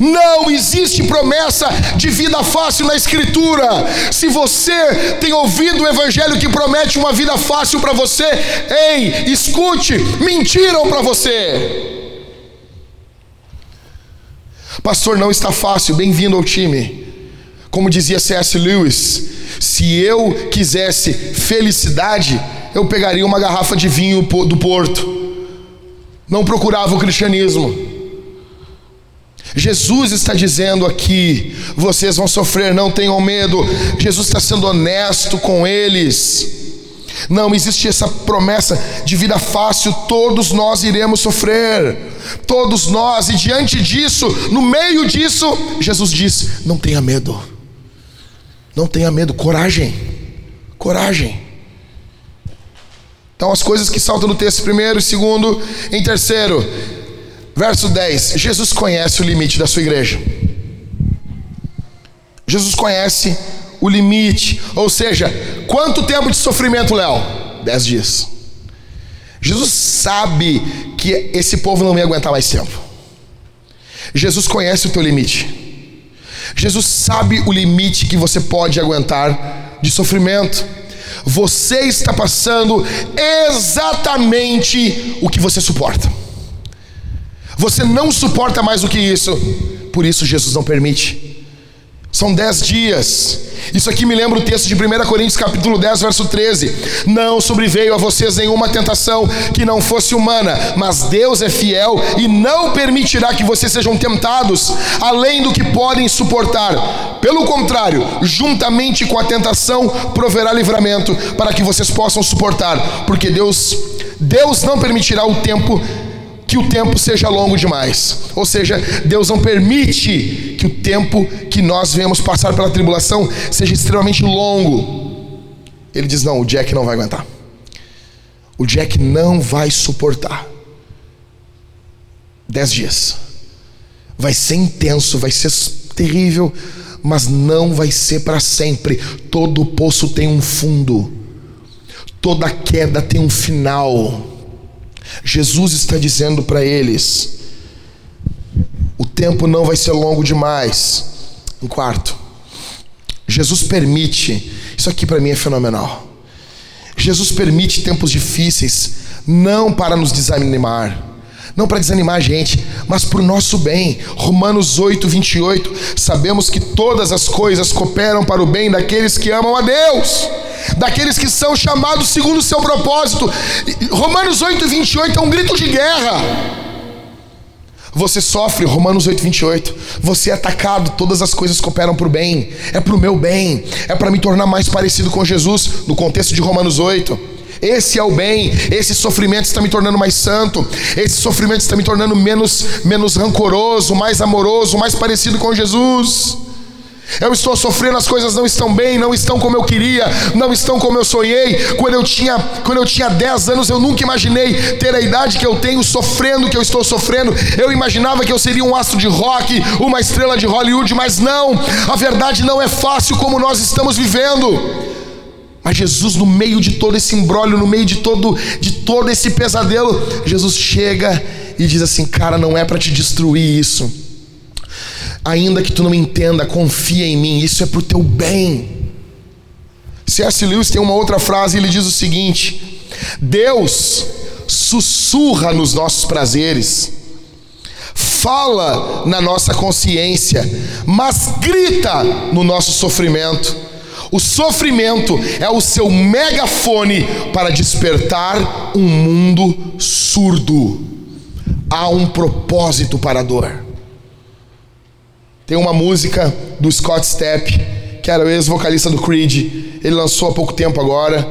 Não existe promessa de vida fácil na Escritura. Se você tem ouvido o Evangelho que promete uma vida fácil para você, ei, escute, mentiram para você. Pastor, não está fácil, bem-vindo ao time. Como dizia C.S. Lewis, se eu quisesse felicidade, eu pegaria uma garrafa de vinho do porto. Não procurava o cristianismo. Jesus está dizendo aqui: vocês vão sofrer, não tenham medo. Jesus está sendo honesto com eles. Não existe essa promessa de vida fácil, todos nós iremos sofrer, todos nós, e diante disso, no meio disso, Jesus diz: não tenha medo, não tenha medo, coragem, coragem. Então, as coisas que saltam no texto, primeiro, segundo, em terceiro, Verso 10: Jesus conhece o limite da sua igreja. Jesus conhece o limite, ou seja, quanto tempo de sofrimento, Léo? Dez dias. Jesus sabe que esse povo não ia aguentar mais tempo. Jesus conhece o teu limite. Jesus sabe o limite que você pode aguentar de sofrimento. Você está passando exatamente o que você suporta. Você não suporta mais do que isso. Por isso Jesus não permite. São dez dias. Isso aqui me lembra o texto de 1 Coríntios capítulo 10, verso 13. Não sobreveio a vocês nenhuma tentação que não fosse humana, mas Deus é fiel e não permitirá que vocês sejam tentados além do que podem suportar. Pelo contrário, juntamente com a tentação proverá livramento para que vocês possam suportar, porque Deus Deus não permitirá o tempo que o tempo seja longo demais. Ou seja, Deus não permite que o tempo que nós vemos passar pela tribulação seja extremamente longo. Ele diz: não, o Jack não vai aguentar. O Jack não vai suportar. Dez dias. Vai ser intenso, vai ser terrível, mas não vai ser para sempre. Todo poço tem um fundo, toda queda tem um final. Jesus está dizendo para eles: o tempo não vai ser longo demais. Em quarto, Jesus permite, isso aqui para mim é fenomenal. Jesus permite tempos difíceis, não para nos desanimar, não para desanimar a gente, mas para o nosso bem. Romanos 8, 28. Sabemos que todas as coisas cooperam para o bem daqueles que amam a Deus, daqueles que são chamados segundo o seu propósito. Romanos 8, 28 é um grito de guerra. Você sofre, Romanos 8, 28. Você é atacado, todas as coisas cooperam para o bem. É para o meu bem. É para me tornar mais parecido com Jesus, no contexto de Romanos 8. Esse é o bem. Esse sofrimento está me tornando mais santo. Esse sofrimento está me tornando menos, menos rancoroso, mais amoroso, mais parecido com Jesus. Eu estou sofrendo, as coisas não estão bem, não estão como eu queria, não estão como eu sonhei. Quando eu tinha, quando eu tinha 10 anos, eu nunca imaginei ter a idade que eu tenho, sofrendo que eu estou sofrendo. Eu imaginava que eu seria um astro de rock, uma estrela de Hollywood, mas não. A verdade não é fácil como nós estamos vivendo. Mas Jesus, no meio de todo esse embrólio, no meio de todo, de todo esse pesadelo, Jesus chega e diz assim: Cara, não é para te destruir isso. Ainda que tu não entenda, confia em mim, isso é para o teu bem. C.S. Lewis tem uma outra frase, ele diz o seguinte: Deus sussurra nos nossos prazeres, fala na nossa consciência, mas grita no nosso sofrimento. O sofrimento é o seu megafone para despertar um mundo surdo. Há um propósito para a dor. Tem uma música do Scott Stepp, que era o ex-vocalista do Creed. Ele lançou há pouco tempo agora.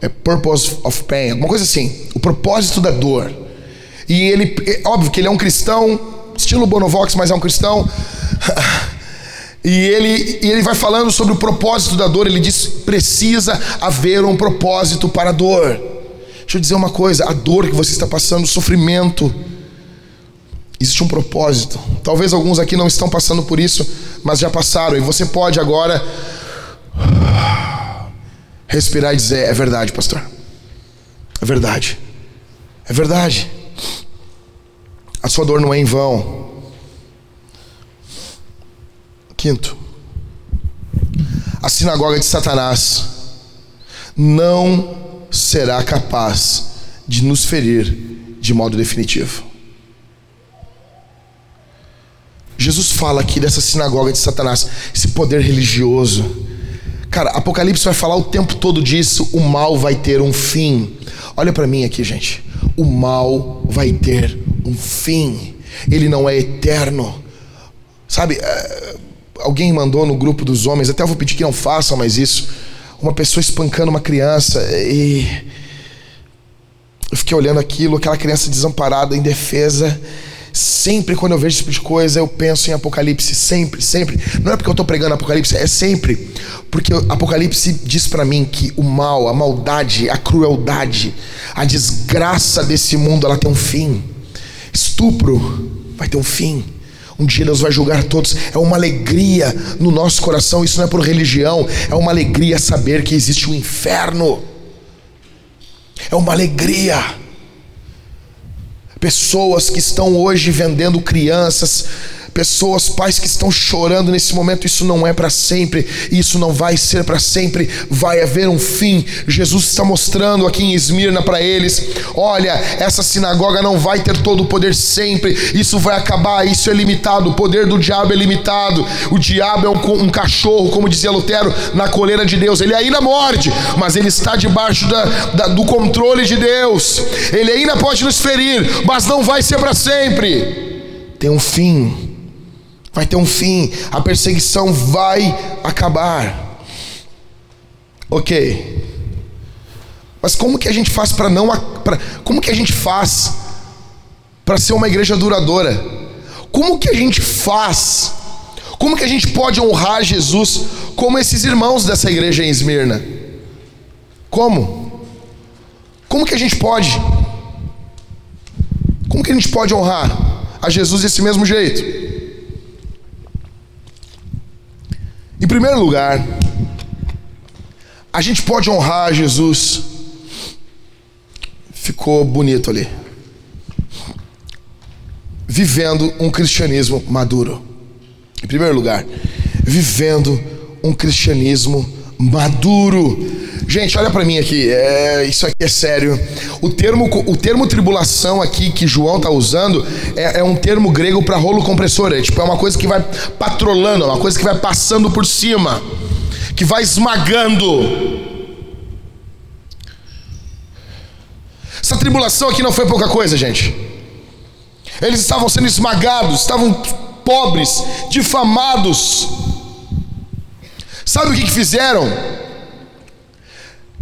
É Purpose of Pain, alguma coisa assim. O propósito da dor. E ele, é óbvio que ele é um cristão, estilo Bonovox, mas é um cristão. E ele, e ele vai falando sobre o propósito da dor. Ele diz: precisa haver um propósito para a dor. Deixa eu dizer uma coisa: a dor que você está passando, o sofrimento, existe um propósito. Talvez alguns aqui não estão passando por isso, mas já passaram. E você pode agora Respirar e dizer: É verdade, pastor. É verdade. É verdade. A sua dor não é em vão. Quinto, a sinagoga de Satanás não será capaz de nos ferir de modo definitivo. Jesus fala aqui dessa sinagoga de Satanás, esse poder religioso. Cara, Apocalipse vai falar o tempo todo disso, o mal vai ter um fim. Olha para mim aqui, gente. O mal vai ter um fim. Ele não é eterno. Sabe, é, alguém mandou no grupo dos homens, até vou pedir que não façam mais isso. Uma pessoa espancando uma criança e eu fiquei olhando aquilo, aquela criança desamparada, indefesa. Sempre quando eu vejo esse tipo de coisa, eu penso em Apocalipse, sempre, sempre. Não é porque eu estou pregando Apocalipse, é sempre. Porque Apocalipse diz para mim que o mal, a maldade, a crueldade, a desgraça desse mundo, ela tem um fim. Estupro vai ter um fim. Um dia Deus vai julgar todos. É uma alegria no nosso coração. Isso não é por religião. É uma alegria saber que existe um inferno. É uma alegria. Pessoas que estão hoje vendendo crianças, pessoas, pais que estão chorando nesse momento, isso não é para sempre, isso não vai ser para sempre, vai haver um fim. Jesus está mostrando aqui em Esmirna para eles: olha, essa sinagoga não vai ter todo o poder sempre, isso vai acabar, isso é limitado, o poder do diabo é limitado. O diabo é um, um cachorro, como dizia Lutero, na coleira de Deus, ele ainda morde, mas ele está debaixo da, da, do controle de Deus, ele ainda pode nos ferir, mas não vai ser para sempre. Tem um fim vai ter um fim, a perseguição vai acabar. Ok. Mas como que a gente faz para não. Pra, como que a gente faz para ser uma igreja duradoura? Como que a gente faz? Como que a gente pode honrar Jesus como esses irmãos dessa igreja em Esmirna? Como? Como que a gente pode? Como que a gente pode honrar a Jesus desse mesmo jeito? Em primeiro lugar, a gente pode honrar Jesus. Ficou bonito ali. Vivendo um cristianismo maduro. Em primeiro lugar, vivendo um cristianismo maduro. Gente, olha para mim aqui, é, isso aqui é sério. O termo, o termo tribulação aqui que João tá usando é, é um termo grego para rolo compressor. É tipo é uma coisa que vai patrolando, é uma coisa que vai passando por cima, que vai esmagando. Essa tribulação aqui não foi pouca coisa, gente. Eles estavam sendo esmagados, estavam pobres, difamados. Sabe o que, que fizeram?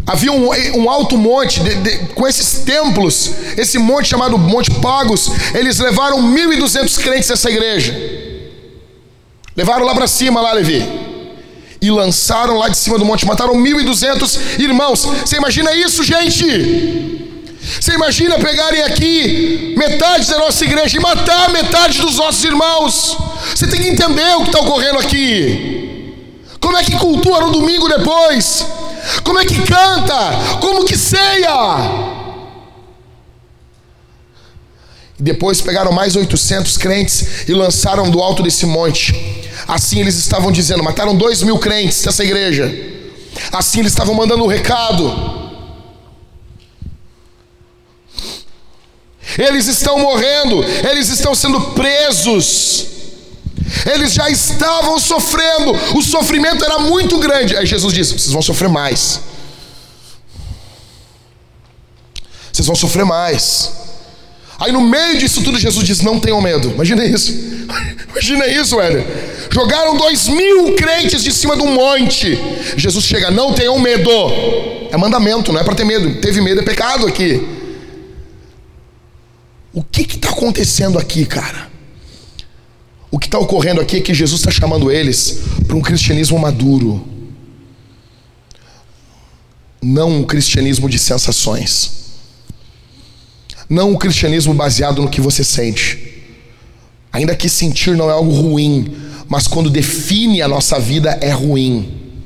Havia um, um alto monte de, de, com esses templos, esse monte chamado Monte Pagos. Eles levaram 1.200 crentes dessa igreja. Levaram lá para cima, lá, Levi. E lançaram lá de cima do monte. Mataram 1.200 irmãos. Você imagina isso, gente? Você imagina pegarem aqui metade da nossa igreja e matar metade dos nossos irmãos? Você tem que entender o que está ocorrendo aqui. Como é que cultua no domingo depois? Como é que canta? Como que ceia? Depois pegaram mais 800 crentes e lançaram do alto desse monte. Assim eles estavam dizendo: mataram dois mil crentes dessa igreja. Assim eles estavam mandando o um recado. Eles estão morrendo, eles estão sendo presos. Eles já estavam sofrendo, o sofrimento era muito grande. Aí Jesus disse: Vocês vão sofrer mais. Vocês vão sofrer mais. Aí no meio disso tudo, Jesus diz: Não tenham medo. Imagina isso. Imagina isso, velho. Jogaram dois mil crentes de cima de um monte. Jesus chega: Não tenham medo. É mandamento, não é para ter medo. Teve medo é pecado aqui. O que está acontecendo aqui, cara? O que está ocorrendo aqui é que Jesus está chamando eles para um cristianismo maduro, não um cristianismo de sensações, não um cristianismo baseado no que você sente. Ainda que sentir não é algo ruim, mas quando define a nossa vida é ruim.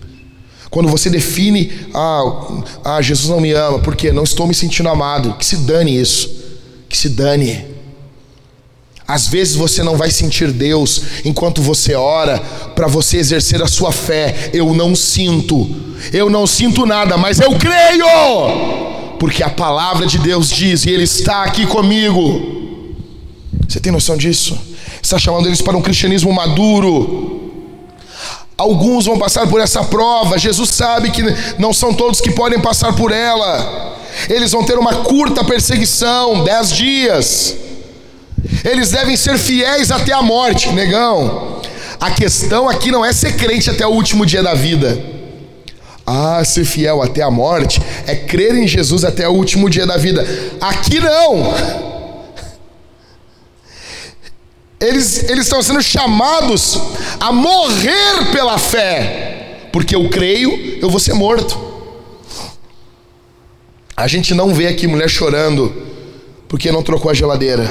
Quando você define, ah, ah, Jesus não me ama, porque não estou me sentindo amado, que se dane isso, que se dane. Às vezes você não vai sentir Deus enquanto você ora para você exercer a sua fé. Eu não sinto, eu não sinto nada, mas eu creio, porque a palavra de Deus diz e Ele está aqui comigo. Você tem noção disso? Está chamando eles para um cristianismo maduro. Alguns vão passar por essa prova. Jesus sabe que não são todos que podem passar por ela. Eles vão ter uma curta perseguição, dez dias. Eles devem ser fiéis até a morte, negão. A questão aqui não é ser crente até o último dia da vida. Ah, ser fiel até a morte é crer em Jesus até o último dia da vida. Aqui não. Eles, eles estão sendo chamados a morrer pela fé, porque eu creio, eu vou ser morto. A gente não vê aqui mulher chorando porque não trocou a geladeira,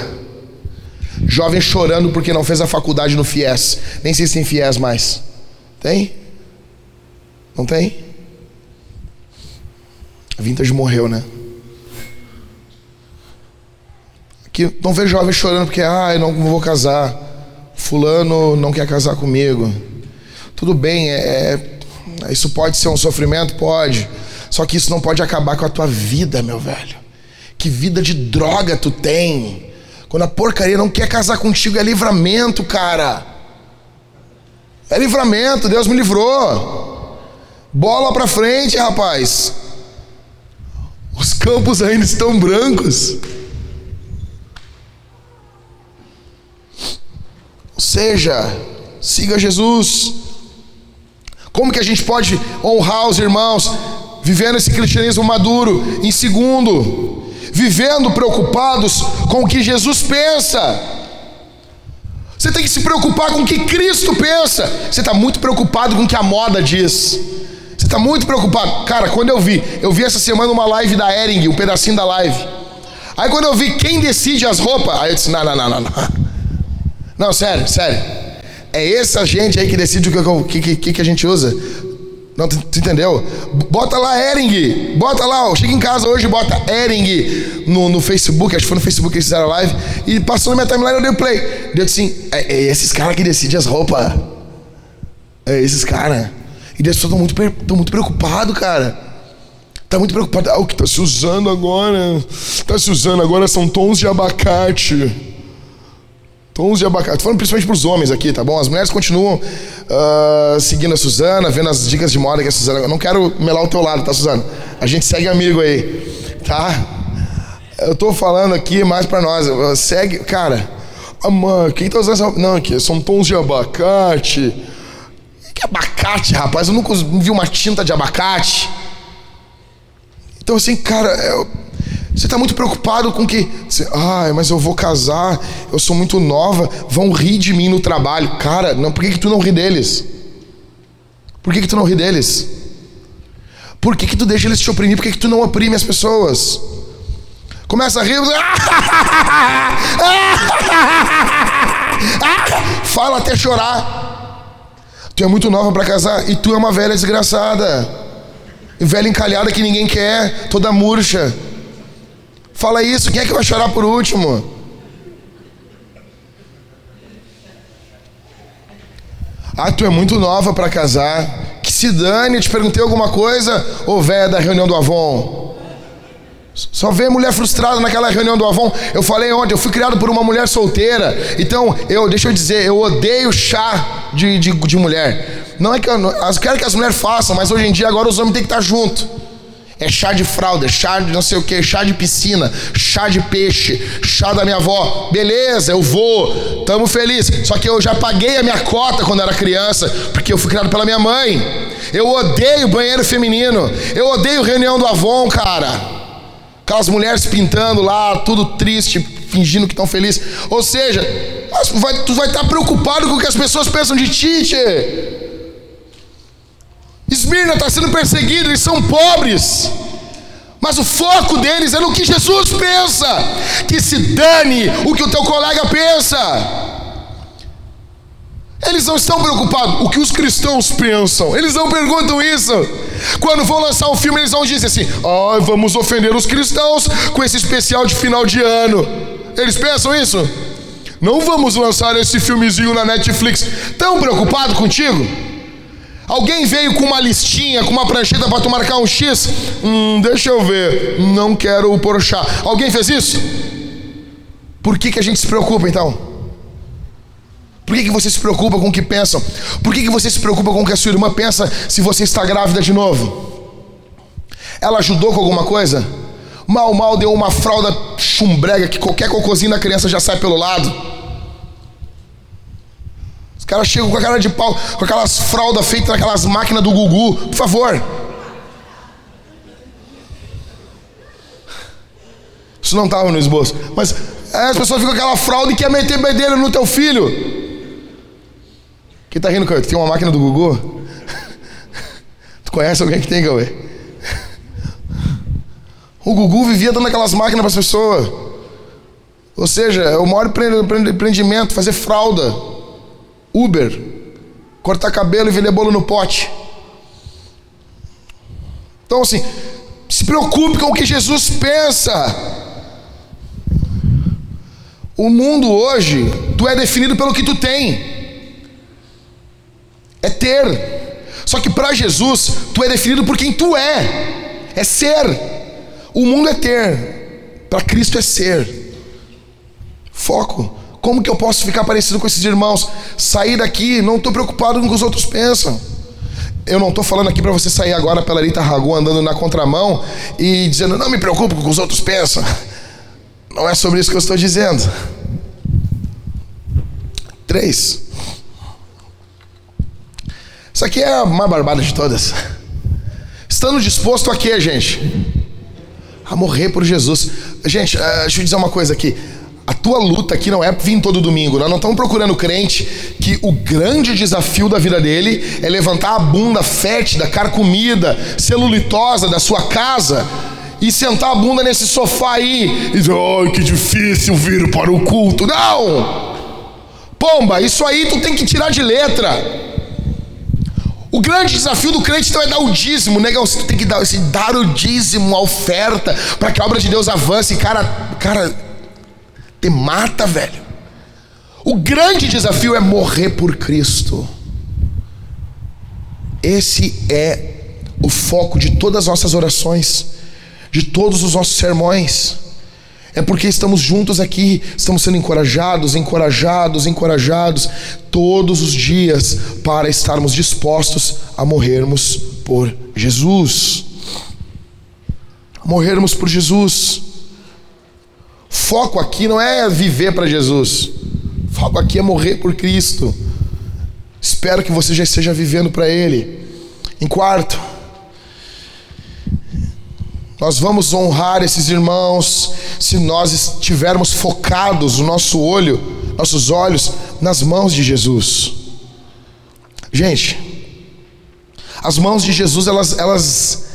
jovem chorando porque não fez a faculdade no FIES, nem sei se tem FIES mais. Tem? Não tem? A Vintage morreu, né? que não vejo jovens chorando porque, ah, eu não vou casar, fulano não quer casar comigo. Tudo bem, é, é, isso pode ser um sofrimento? Pode. Só que isso não pode acabar com a tua vida, meu velho. Que vida de droga tu tem. Quando a porcaria não quer casar contigo, é livramento, cara. É livramento, Deus me livrou. Bola pra frente, rapaz. Os campos ainda estão brancos. seja, siga Jesus. Como que a gente pode honrar os irmãos vivendo esse cristianismo maduro? Em segundo, vivendo preocupados com o que Jesus pensa. Você tem que se preocupar com o que Cristo pensa. Você está muito preocupado com o que a moda diz. Você está muito preocupado. Cara, quando eu vi, eu vi essa semana uma live da Ering, um pedacinho da live. Aí quando eu vi quem decide as roupas, aí eu disse: não, não, não, não. não. Não, sério, sério. É essa gente aí que decide o que, que, que, que a gente usa. Não, tu, tu, entendeu? Bota lá Ering. Bota lá, ó, chega em casa hoje, bota Ering no, no Facebook. Acho que foi no Facebook que eles fizeram a live. E passou na minha timeline, eu dei play. Deu assim: é, é esses caras que decidem as roupas. É esses caras. E as pessoas estão muito, muito preocupados, cara. Tá muito preocupado. Ah, o que tá se usando agora? Tá se usando agora são tons de abacate. Tons de abacate. Tô falando principalmente os homens aqui, tá bom? As mulheres continuam uh, seguindo a Suzana, vendo as dicas de moda que a Suzana. Eu não quero melar o teu lado, tá, Suzana? A gente segue amigo aí, tá? Eu tô falando aqui mais para nós. Segue, cara. Ah, mano, quem tá usando essa. Não, aqui são tons de abacate. Que abacate, rapaz? Eu nunca vi uma tinta de abacate. Então, assim, cara, eu você está muito preocupado com que, ah, mas eu vou casar, eu sou muito nova, vão rir de mim no trabalho. Cara, não, por que, que tu não ri deles? Por que, que tu não ri deles? Por que, que tu deixa eles te oprimir? Por que, que tu não oprime as pessoas? Começa a rir, fala até chorar. Tu é muito nova para casar e tu é uma velha desgraçada, velha encalhada que ninguém quer, toda murcha. Fala isso, quem é que vai chorar por último? Ah, tu é muito nova para casar. Que se dane, te perguntei alguma coisa, ô véia da reunião do Avon. Só vê mulher frustrada naquela reunião do Avon. Eu falei ontem, eu fui criado por uma mulher solteira. Então, eu, deixa eu dizer, eu odeio chá de, de, de mulher. Não é que eu, eu quero que as mulheres façam, mas hoje em dia agora os homens têm que estar junto. É chá de fralda, é chá de não sei o que, chá de piscina, chá de peixe, chá da minha avó. Beleza, eu vou, tamo feliz. Só que eu já paguei a minha cota quando era criança, porque eu fui criado pela minha mãe. Eu odeio banheiro feminino. Eu odeio reunião do Avon, cara. Aquelas mulheres pintando lá, tudo triste, fingindo que estão felizes. Ou seja, tu vai estar preocupado com o que as pessoas pensam de ti, tchê. Esmirna está sendo perseguido, eles são pobres. Mas o foco deles é no que Jesus pensa. Que se dane o que o teu colega pensa. Eles não estão preocupados o que os cristãos pensam. Eles não perguntam isso. Quando vão lançar um filme, eles não dizem assim: "Ah, vamos ofender os cristãos com esse especial de final de ano". Eles pensam isso? Não vamos lançar esse filmezinho na Netflix. Tão preocupado contigo? Alguém veio com uma listinha, com uma prancheta para tu marcar um X? Hum, deixa eu ver. Não quero o Porchat. Alguém fez isso? Por que, que a gente se preocupa então? Por que, que você se preocupa com o que pensam? Por que, que você se preocupa com o que a sua irmã pensa se você está grávida de novo? Ela ajudou com alguma coisa? Mal, mal deu uma fralda chumbrega que qualquer cocôzinho da criança já sai pelo lado. Os caras chegam com a cara de pau, com aquelas fraldas feitas naquelas máquinas do Gugu. Por favor. Isso não estava no esboço. Mas é, as pessoas ficam com aquela fralda e quer meter bedelho no teu filho. Quem tá rindo, Cauê? Tu tem uma máquina do Gugu? tu conhece alguém que tem, Cauê? O Gugu vivia dando aquelas máquinas para as pessoas. Ou seja, é o maior empreendimento, fazer fralda, Uber, cortar cabelo e vender bolo no pote. Então, assim, se preocupe com o que Jesus pensa. O mundo hoje, tu é definido pelo que tu tem é ter. Só que para Jesus, tu é definido por quem tu é, é ser. O mundo é ter, para Cristo é ser. Foco. Como que eu posso ficar parecido com esses irmãos? Sair daqui, não estou preocupado com o que os outros pensam. Eu não estou falando aqui para você sair agora pela Rita Ragu andando na contramão e dizendo, não me preocupo com o que os outros pensam. Não é sobre isso que eu estou dizendo. Três. Isso aqui é a mais barbada de todas. Estando disposto a quê, gente? A morrer por Jesus. Gente, uh, deixa eu dizer uma coisa aqui. A tua luta aqui não é vir todo domingo. Nós não estamos procurando crente que o grande desafio da vida dele é levantar a bunda fétida, carcomida, celulitosa da sua casa e sentar a bunda nesse sofá aí e dizer: ai, que difícil vir para o culto. Não! Pomba, isso aí tu tem que tirar de letra. O grande desafio do crente então é dar o dízimo, negão. Você tem que dar, assim, dar o dízimo, a oferta, para que a obra de Deus avance. Cara, cara, te mata, velho. O grande desafio é morrer por Cristo. Esse é o foco de todas as nossas orações, de todos os nossos sermões. É porque estamos juntos aqui, estamos sendo encorajados, encorajados, encorajados todos os dias para estarmos dispostos a morrermos por Jesus. Morrermos por Jesus. Foco aqui não é viver para Jesus. Foco aqui é morrer por Cristo. Espero que você já esteja vivendo para Ele. Em quarto, nós vamos honrar esses irmãos se nós estivermos focados o nosso olho, nossos olhos nas mãos de Jesus. Gente, as mãos de Jesus, elas, elas,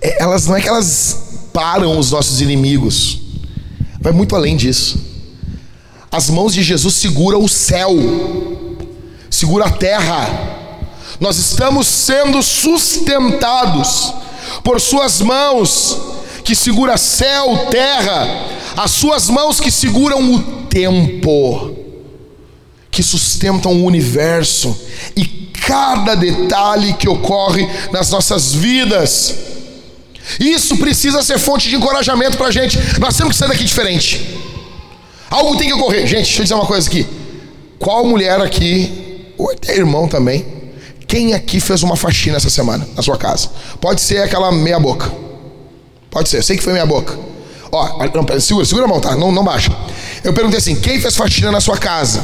elas não é que elas param os nossos inimigos. Vai muito além disso. As mãos de Jesus seguram o céu, segura a terra. Nós estamos sendo sustentados por suas mãos que segura céu, terra, as suas mãos que seguram o tempo, que sustentam o universo e cada detalhe que ocorre nas nossas vidas. Isso precisa ser fonte de encorajamento para a gente. Nós temos que sair daqui diferente. Algo tem que ocorrer. Gente, deixa eu dizer uma coisa aqui. Qual mulher aqui, ou até irmão também, quem aqui fez uma faxina essa semana na sua casa? Pode ser aquela meia boca. Pode ser, eu sei que foi meia boca. Ó, não, segura, segura a mão, tá? Não, não baixa. Eu perguntei assim: quem fez faxina na sua casa?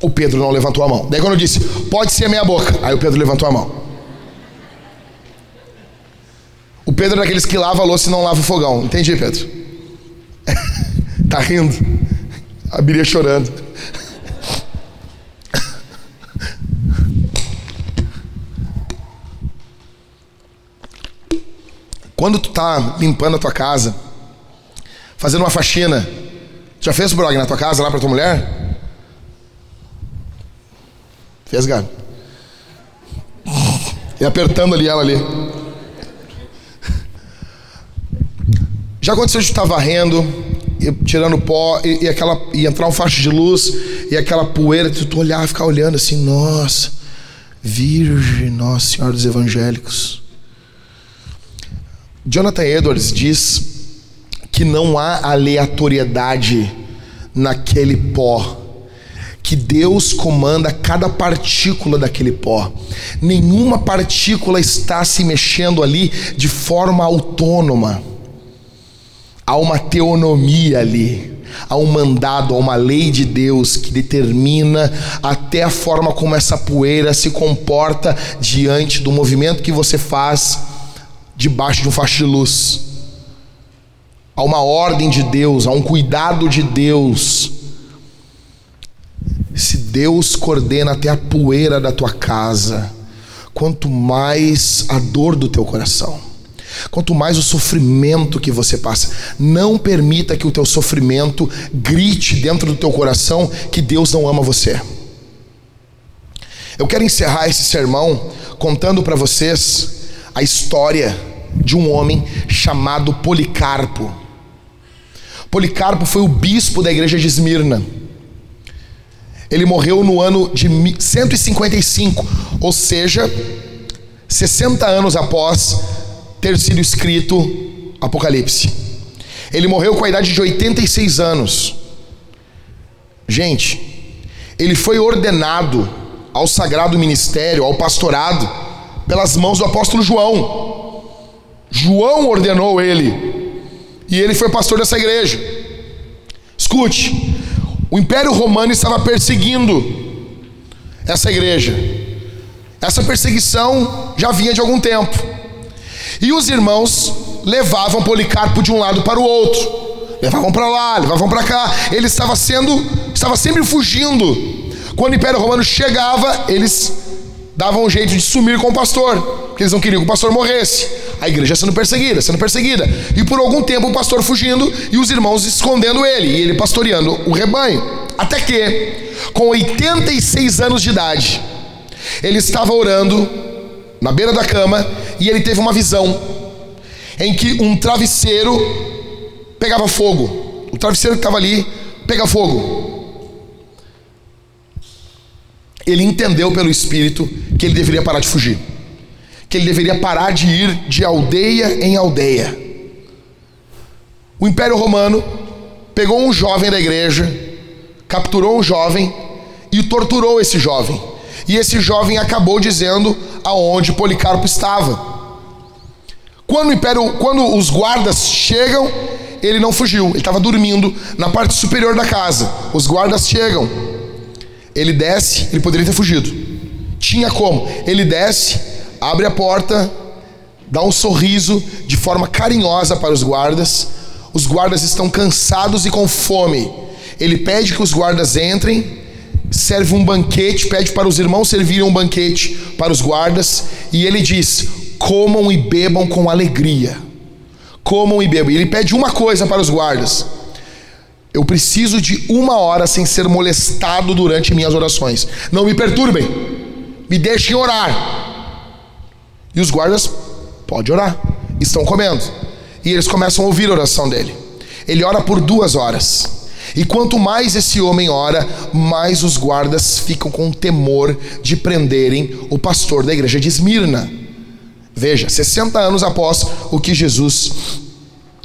O Pedro não levantou a mão. Daí quando eu disse, pode ser meia boca. Aí o Pedro levantou a mão. O Pedro é daqueles que lava a louça e não lava o fogão. Entendi, Pedro? tá rindo. A Biria chorando. Quando tu tá limpando a tua casa, fazendo uma faxina, já fez o blog na tua casa lá para tua mulher? Fez, Gabi? E apertando ali ela ali. Já aconteceu de estar varrendo, tirando pó, e, e, aquela, e entrar um facho de luz, e aquela poeira, tu olhar, ficar olhando assim, nossa, Virgem, Nossa Senhora dos Evangélicos. Jonathan Edwards diz que não há aleatoriedade naquele pó que Deus comanda cada partícula daquele pó. Nenhuma partícula está se mexendo ali de forma autônoma. Há uma teonomia ali, há um mandado, há uma lei de Deus que determina até a forma como essa poeira se comporta diante do movimento que você faz debaixo de um facho de luz. Há uma ordem de Deus, há um cuidado de Deus. Se Deus coordena até a poeira da tua casa, quanto mais a dor do teu coração, quanto mais o sofrimento que você passa, não permita que o teu sofrimento grite dentro do teu coração que Deus não ama você. Eu quero encerrar esse sermão contando para vocês a história de um homem chamado Policarpo. Policarpo foi o bispo da igreja de Esmirna. Ele morreu no ano de 155, ou seja, 60 anos após ter sido escrito Apocalipse. Ele morreu com a idade de 86 anos. Gente, ele foi ordenado ao sagrado ministério, ao pastorado, pelas mãos do apóstolo João. João ordenou ele, e ele foi pastor dessa igreja. Escute, o Império Romano estava perseguindo essa igreja. Essa perseguição já vinha de algum tempo. E os irmãos levavam Policarpo de um lado para o outro. Levavam para lá, levavam para cá. Ele estava sendo, estava sempre fugindo. Quando o Império Romano chegava, eles davam um jeito de sumir com o pastor, porque eles não queriam que o pastor morresse a igreja sendo perseguida, sendo perseguida. E por algum tempo o pastor fugindo e os irmãos escondendo ele, e ele pastoreando o rebanho. Até que, com 86 anos de idade, ele estava orando na beira da cama e ele teve uma visão em que um travesseiro pegava fogo. O travesseiro que estava ali pega fogo. Ele entendeu pelo Espírito que ele deveria parar de fugir que ele deveria parar de ir de aldeia em aldeia. O Império Romano pegou um jovem da igreja, capturou um jovem e torturou esse jovem. E esse jovem acabou dizendo aonde Policarpo estava. Quando o império, quando os guardas chegam, ele não fugiu, ele estava dormindo na parte superior da casa. Os guardas chegam, ele desce, ele poderia ter fugido. Tinha como? Ele desce, abre a porta, dá um sorriso de forma carinhosa para os guardas. Os guardas estão cansados e com fome. Ele pede que os guardas entrem, serve um banquete, pede para os irmãos servirem um banquete para os guardas, e ele diz: comam e bebam com alegria. Comam e bebam. E ele pede uma coisa para os guardas: eu preciso de uma hora sem ser molestado durante minhas orações. Não me perturbem, me deixem orar. E os guardas, pode orar, estão comendo. E eles começam a ouvir a oração dele. Ele ora por duas horas. E quanto mais esse homem ora, mais os guardas ficam com temor de prenderem o pastor da igreja de Esmirna. Veja, 60 anos após o que Jesus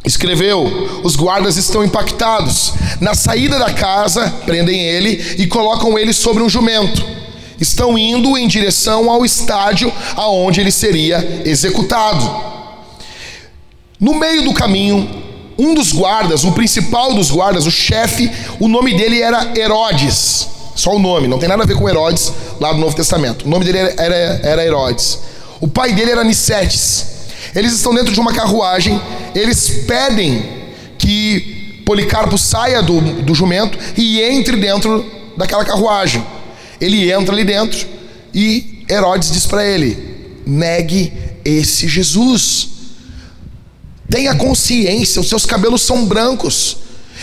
escreveu, os guardas estão impactados. Na saída da casa, prendem ele e colocam ele sobre um jumento estão indo em direção ao estádio aonde ele seria executado. No meio do caminho, um dos guardas, o principal dos guardas, o chefe, o nome dele era Herodes. Só o nome, não tem nada a ver com Herodes lá do Novo Testamento. O nome dele era, era Herodes. O pai dele era Nicetes. Eles estão dentro de uma carruagem, eles pedem que Policarpo saia do, do jumento e entre dentro daquela carruagem. Ele entra ali dentro e Herodes diz para ele: negue esse Jesus. Tenha consciência, os seus cabelos são brancos.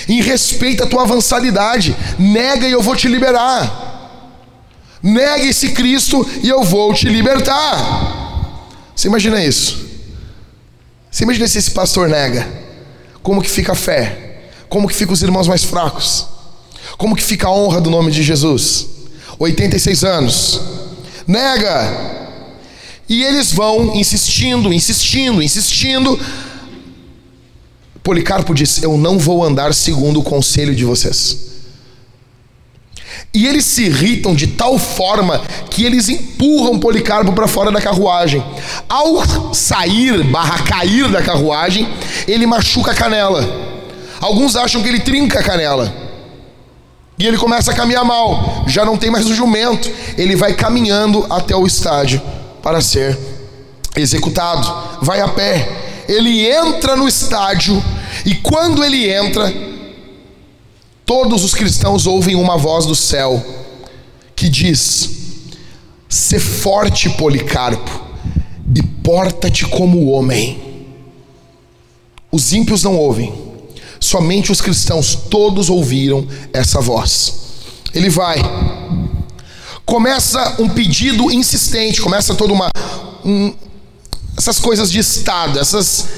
Em respeito à tua avançada idade, nega e eu vou te liberar. Negue esse Cristo e eu vou te libertar. Você imagina isso? Você imagina se esse pastor nega? Como que fica a fé? Como que ficam os irmãos mais fracos? Como que fica a honra do nome de Jesus? 86 anos. Nega. E eles vão insistindo, insistindo, insistindo. Policarpo diz: Eu não vou andar segundo o conselho de vocês. E eles se irritam de tal forma que eles empurram Policarpo para fora da carruagem. Ao sair, barra cair da carruagem, ele machuca a canela. Alguns acham que ele trinca a canela. E ele começa a caminhar mal. Já não tem mais o jumento. Ele vai caminhando até o estádio para ser executado. Vai a pé. Ele entra no estádio e quando ele entra, Todos os cristãos ouvem uma voz do céu que diz: "Se forte, Policarpo, e porta-te como homem". Os ímpios não ouvem, somente os cristãos todos ouviram essa voz. Ele vai, começa um pedido insistente, começa toda uma um, essas coisas de estado, essas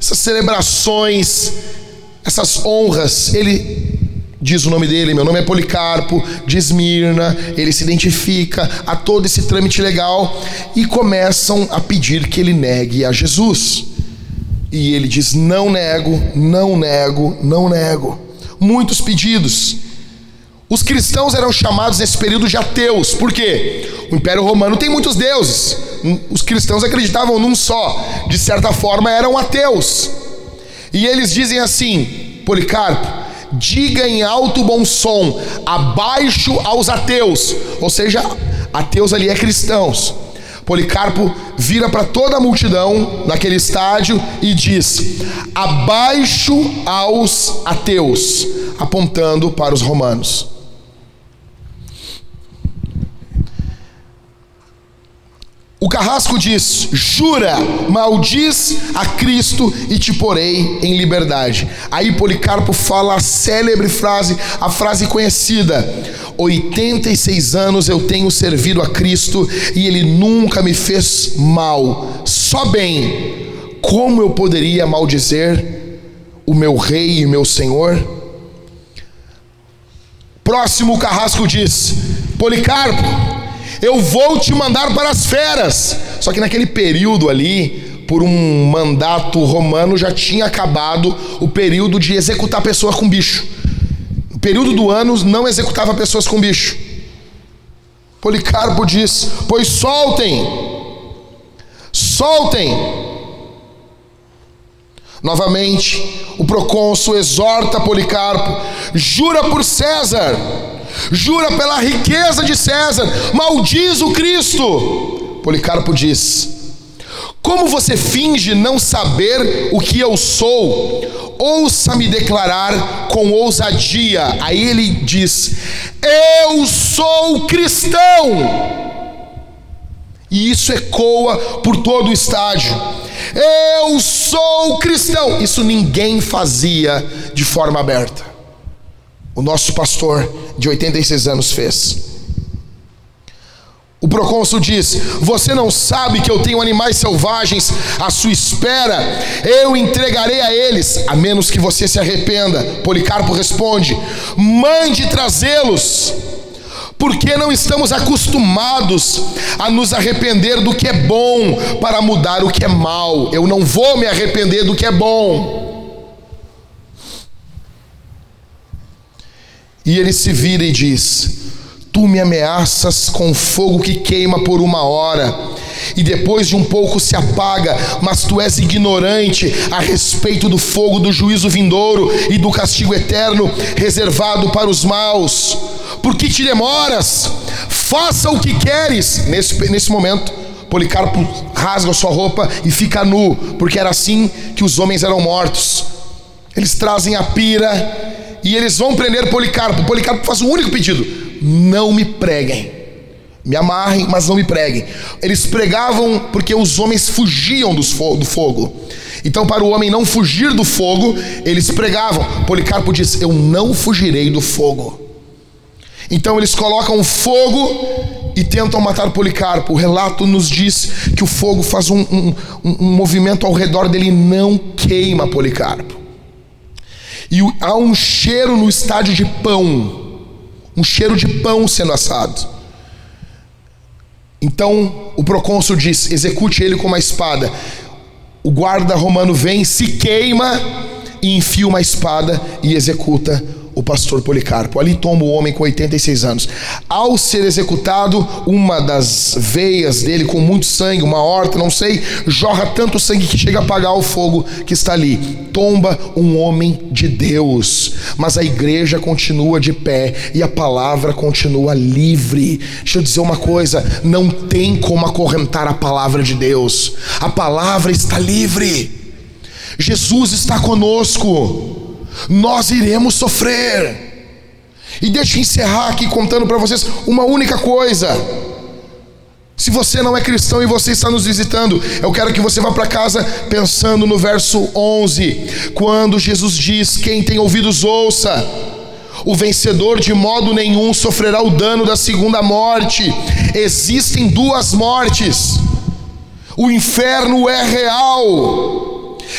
essas celebrações, essas honras, ele diz o nome dele, meu nome é Policarpo, de Esmirna, ele se identifica a todo esse trâmite legal e começam a pedir que ele negue a Jesus. E ele diz: Não nego, não nego, não nego. Muitos pedidos. Os cristãos eram chamados nesse período de ateus, por quê? O Império Romano tem muitos deuses. Os cristãos acreditavam num só, de certa forma eram ateus. E eles dizem assim: Policarpo, diga em alto bom som, abaixo aos ateus, ou seja, ateus ali é cristãos. Policarpo vira para toda a multidão naquele estádio e diz: abaixo aos ateus, apontando para os romanos. O carrasco diz: Jura, maldiz a Cristo e te porei em liberdade. Aí Policarpo fala a célebre frase, a frase conhecida: 86 anos eu tenho servido a Cristo e ele nunca me fez mal, só bem. Como eu poderia maldizer o meu rei e meu senhor? Próximo carrasco diz: Policarpo, eu vou te mandar para as feras. Só que naquele período ali, por um mandato romano, já tinha acabado o período de executar pessoas com bicho. O período do ano não executava pessoas com bicho. Policarpo diz: Pois soltem, soltem. Novamente, o procônsul exorta Policarpo: jura por César jura pela riqueza de César, maldiz o Cristo. Policarpo diz: Como você finge não saber o que eu sou? Ouça-me declarar com ousadia. Aí ele diz: Eu sou cristão. E isso ecoa por todo o estádio. Eu sou cristão. Isso ninguém fazia de forma aberta o nosso pastor de 86 anos fez. O procônsul diz: Você não sabe que eu tenho animais selvagens à sua espera? Eu entregarei a eles, a menos que você se arrependa. Policarpo responde: Mande trazê-los, porque não estamos acostumados a nos arrepender do que é bom para mudar o que é mal. Eu não vou me arrepender do que é bom. E ele se vira e diz: Tu me ameaças com fogo que queima por uma hora, e depois de um pouco se apaga, mas tu és ignorante a respeito do fogo do juízo vindouro e do castigo eterno reservado para os maus. Por que te demoras? Faça o que queres. Nesse, nesse momento, Policarpo rasga sua roupa e fica nu, porque era assim que os homens eram mortos. Eles trazem a pira e eles vão prender Policarpo. Policarpo faz um único pedido: não me preguem. Me amarrem, mas não me preguem. Eles pregavam porque os homens fugiam do fogo. Então, para o homem não fugir do fogo, eles pregavam. Policarpo diz: Eu não fugirei do fogo. Então, eles colocam fogo e tentam matar Policarpo. O relato nos diz que o fogo faz um, um, um movimento ao redor dele e não queima Policarpo. E há um cheiro no estádio de pão, um cheiro de pão sendo assado. Então o procônsul diz: execute ele com uma espada. O guarda romano vem, se queima e enfia uma espada e executa o pastor Policarpo. Ali toma o homem com 86 anos. Ao ser executado, uma das veias dele com muito sangue, uma horta, não sei, jorra tanto sangue que chega a apagar o fogo que está ali. Tomba um homem de Deus. Mas a igreja continua de pé e a palavra continua livre. Deixa eu dizer uma coisa: não tem como acorrentar a palavra de Deus. A palavra está livre. Jesus está conosco nós iremos sofrer. E deixa eu encerrar aqui contando para vocês uma única coisa. Se você não é cristão e você está nos visitando, eu quero que você vá para casa pensando no verso 11, quando Jesus diz: Quem tem ouvidos, ouça. O vencedor de modo nenhum sofrerá o dano da segunda morte. Existem duas mortes. O inferno é real.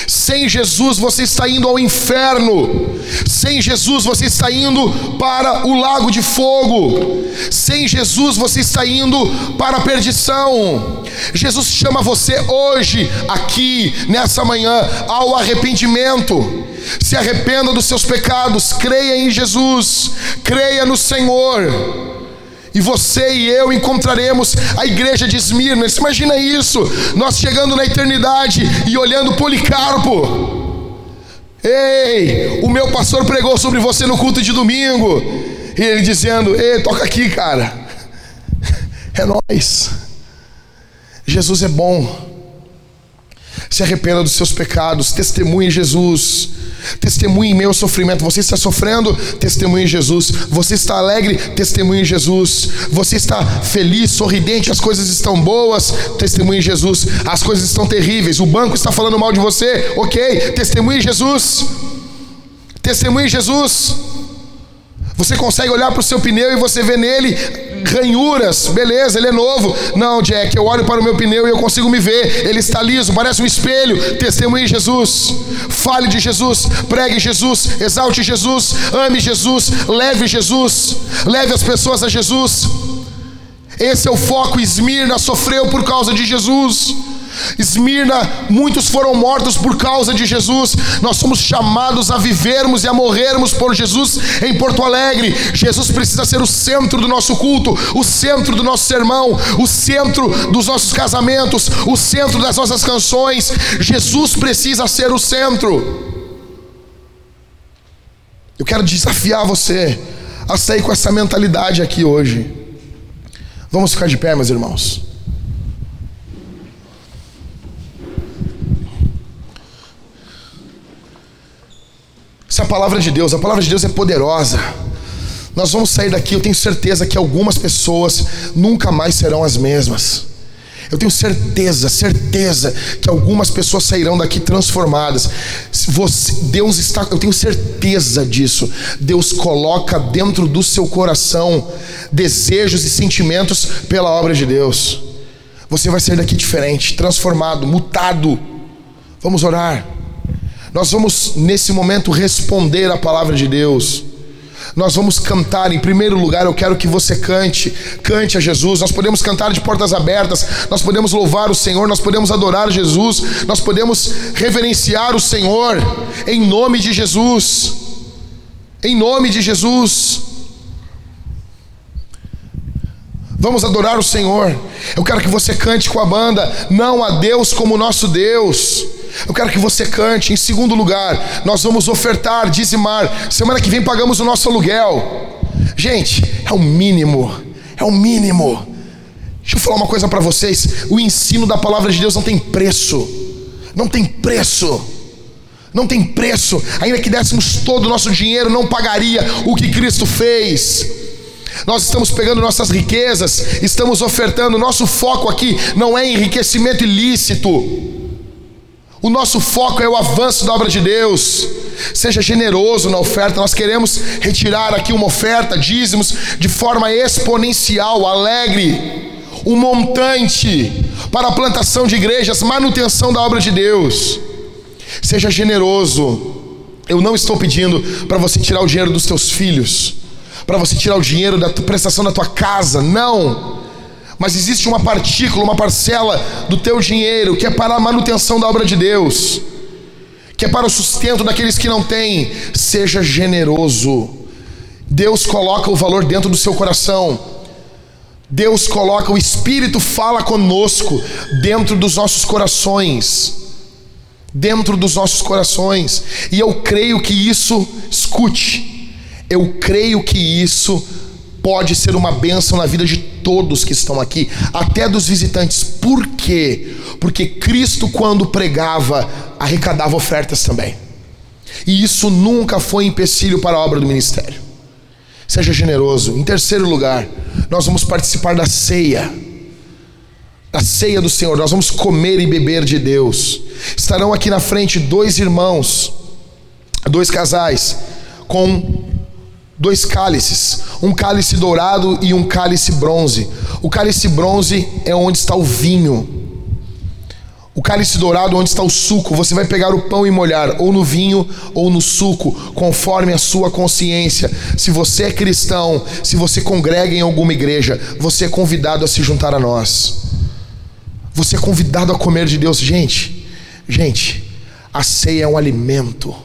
Sem Jesus você está indo ao inferno. Sem Jesus você está indo para o lago de fogo. Sem Jesus você está indo para a perdição. Jesus chama você hoje, aqui, nessa manhã, ao arrependimento. Se arrependa dos seus pecados, creia em Jesus, creia no Senhor e você e eu encontraremos a igreja de Esmirna. Você imagina isso? Nós chegando na eternidade e olhando Policarpo. Ei, o meu pastor pregou sobre você no culto de domingo. E ele dizendo: Ei, toca aqui, cara. É nós. Jesus é bom. Se arrependa dos seus pecados, testemunhe Jesus. Testemunhe ao sofrimento. Você está sofrendo? Testemunhe Jesus. Você está alegre? Testemunhe Jesus. Você está feliz, sorridente, as coisas estão boas? Testemunhe Jesus. As coisas estão terríveis. O banco está falando mal de você? Ok. Testemunhe Jesus. Testemunhe Jesus. Você consegue olhar para o seu pneu e você vê nele ranhuras, beleza, ele é novo. Não, Jack, eu olho para o meu pneu e eu consigo me ver. Ele está liso, parece um espelho. Testemunhe Jesus. Fale de Jesus, pregue Jesus, exalte Jesus, ame Jesus, leve Jesus, leve as pessoas a Jesus. Esse é o foco. Esmirna sofreu por causa de Jesus. Esmirna, muitos foram mortos por causa de Jesus. Nós somos chamados a vivermos e a morrermos por Jesus em Porto Alegre. Jesus precisa ser o centro do nosso culto, o centro do nosso sermão, o centro dos nossos casamentos, o centro das nossas canções. Jesus precisa ser o centro. Eu quero desafiar você a sair com essa mentalidade aqui hoje. Vamos ficar de pé, meus irmãos. Essa é a palavra de Deus, a palavra de Deus é poderosa. Nós vamos sair daqui, eu tenho certeza que algumas pessoas nunca mais serão as mesmas. Eu tenho certeza, certeza que algumas pessoas sairão daqui transformadas. Você, Deus está, eu tenho certeza disso. Deus coloca dentro do seu coração desejos e sentimentos pela obra de Deus. Você vai sair daqui diferente, transformado, mutado. Vamos orar. Nós vamos, nesse momento, responder a palavra de Deus. Nós vamos cantar, em primeiro lugar, eu quero que você cante, cante a Jesus. Nós podemos cantar de portas abertas, nós podemos louvar o Senhor, nós podemos adorar Jesus, nós podemos reverenciar o Senhor, em nome de Jesus. Em nome de Jesus. Vamos adorar o Senhor. Eu quero que você cante com a banda, não a Deus como nosso Deus. Eu quero que você cante. Em segundo lugar, nós vamos ofertar, dizimar. Semana que vem pagamos o nosso aluguel. Gente, é o mínimo. É o mínimo. Deixa eu falar uma coisa para vocês. O ensino da palavra de Deus não tem preço. Não tem preço. Não tem preço. Ainda que dessemos todo o nosso dinheiro, não pagaria o que Cristo fez. Nós estamos pegando nossas riquezas, estamos ofertando. Nosso foco aqui não é enriquecimento ilícito. O nosso foco é o avanço da obra de Deus. Seja generoso na oferta. Nós queremos retirar aqui uma oferta, dízimos, de forma exponencial, alegre, um montante para a plantação de igrejas, manutenção da obra de Deus. Seja generoso. Eu não estou pedindo para você tirar o dinheiro dos teus filhos, para você tirar o dinheiro da prestação da tua casa. Não mas existe uma partícula, uma parcela do teu dinheiro que é para a manutenção da obra de Deus, que é para o sustento daqueles que não têm. Seja generoso. Deus coloca o valor dentro do seu coração. Deus coloca, o Espírito fala conosco dentro dos nossos corações. Dentro dos nossos corações. E eu creio que isso, escute, eu creio que isso pode ser uma bênção na vida de todos que estão aqui, até dos visitantes. Por quê? Porque Cristo, quando pregava, arrecadava ofertas também. E isso nunca foi empecilho para a obra do ministério. Seja generoso. Em terceiro lugar, nós vamos participar da ceia. Da ceia do Senhor. Nós vamos comer e beber de Deus. Estarão aqui na frente dois irmãos, dois casais, com dois cálices, um cálice dourado e um cálice bronze. O cálice bronze é onde está o vinho. O cálice dourado onde está o suco. Você vai pegar o pão e molhar ou no vinho ou no suco, conforme a sua consciência. Se você é cristão, se você congrega em alguma igreja, você é convidado a se juntar a nós. Você é convidado a comer de Deus, gente. Gente, a ceia é um alimento.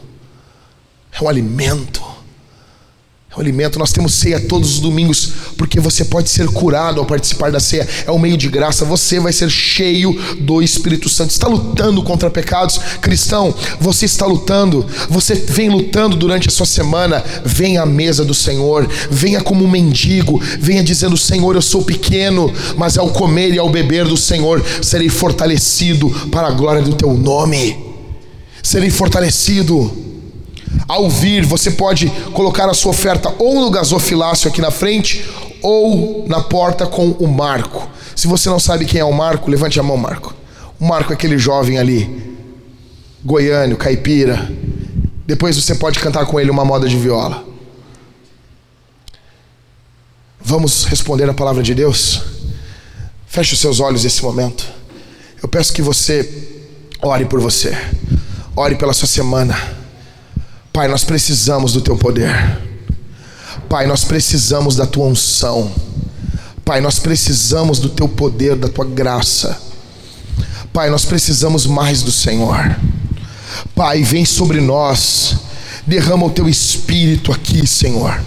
É um alimento é o alimento. Nós temos ceia todos os domingos, porque você pode ser curado ao participar da ceia. É um meio de graça. Você vai ser cheio do Espírito Santo. Está lutando contra pecados, cristão. Você está lutando. Você vem lutando durante a sua semana. Venha à mesa do Senhor. Venha como um mendigo. Venha dizendo: Senhor, eu sou pequeno, mas ao comer e ao beber do Senhor serei fortalecido para a glória do Teu nome. Serei fortalecido. Ao vir, você pode colocar a sua oferta ou no gasofilácio aqui na frente ou na porta com o Marco. Se você não sabe quem é o Marco, levante a mão, Marco. O Marco é aquele jovem ali, goiano, caipira. Depois você pode cantar com ele uma moda de viola. Vamos responder a palavra de Deus? Feche os seus olhos nesse momento. Eu peço que você ore por você. Ore pela sua semana. Pai, nós precisamos do teu poder. Pai, nós precisamos da tua unção. Pai, nós precisamos do teu poder, da tua graça. Pai, nós precisamos mais do Senhor. Pai, vem sobre nós. Derrama o teu espírito aqui, Senhor.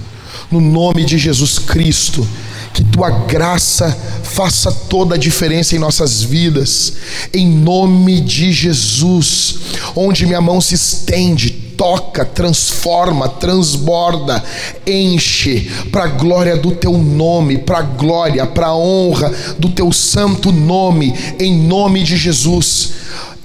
No nome de Jesus Cristo que tua graça faça toda a diferença em nossas vidas, em nome de Jesus, onde minha mão se estende, toca, transforma, transborda, enche para a glória do teu nome, para a glória, para a honra do teu santo nome, em nome de Jesus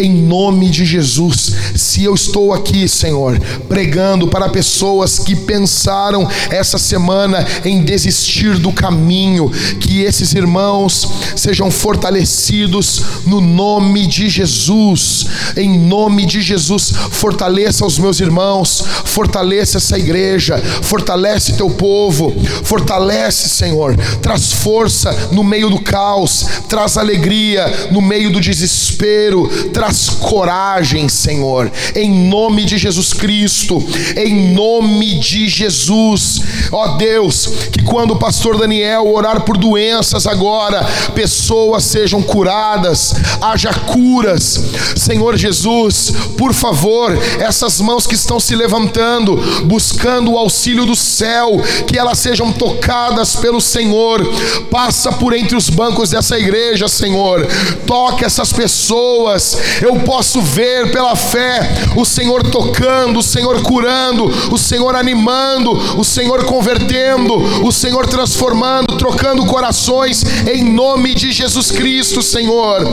em nome de Jesus. Se eu estou aqui, Senhor, pregando para pessoas que pensaram essa semana em desistir do caminho, que esses irmãos sejam fortalecidos no nome de Jesus. Em nome de Jesus, fortaleça os meus irmãos, fortaleça essa igreja, fortalece teu povo, fortalece, Senhor, traz força no meio do caos, traz alegria no meio do desespero, traz traz coragem, Senhor, em nome de Jesus Cristo, em nome de Jesus, ó Deus, que quando o pastor Daniel orar por doenças agora, pessoas sejam curadas, haja curas, Senhor Jesus, por favor, essas mãos que estão se levantando, buscando o auxílio do céu, que elas sejam tocadas pelo Senhor, passa por entre os bancos dessa igreja, Senhor, toque essas pessoas, eu posso ver pela fé o Senhor tocando, o Senhor curando, o Senhor animando, o Senhor convertendo, o Senhor transformando, trocando corações, em nome de Jesus Cristo, Senhor.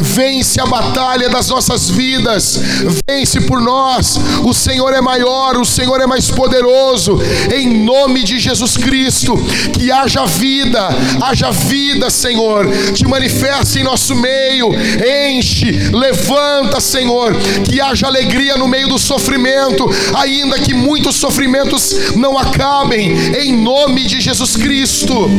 Vence a batalha das nossas vidas, vence por nós. O Senhor é maior, o Senhor é mais poderoso, em nome de Jesus Cristo. Que haja vida, haja vida, Senhor, te manifesta em nosso meio, enche, levanta levanta, Senhor, que haja alegria no meio do sofrimento, ainda que muitos sofrimentos não acabem, em nome de Jesus Cristo.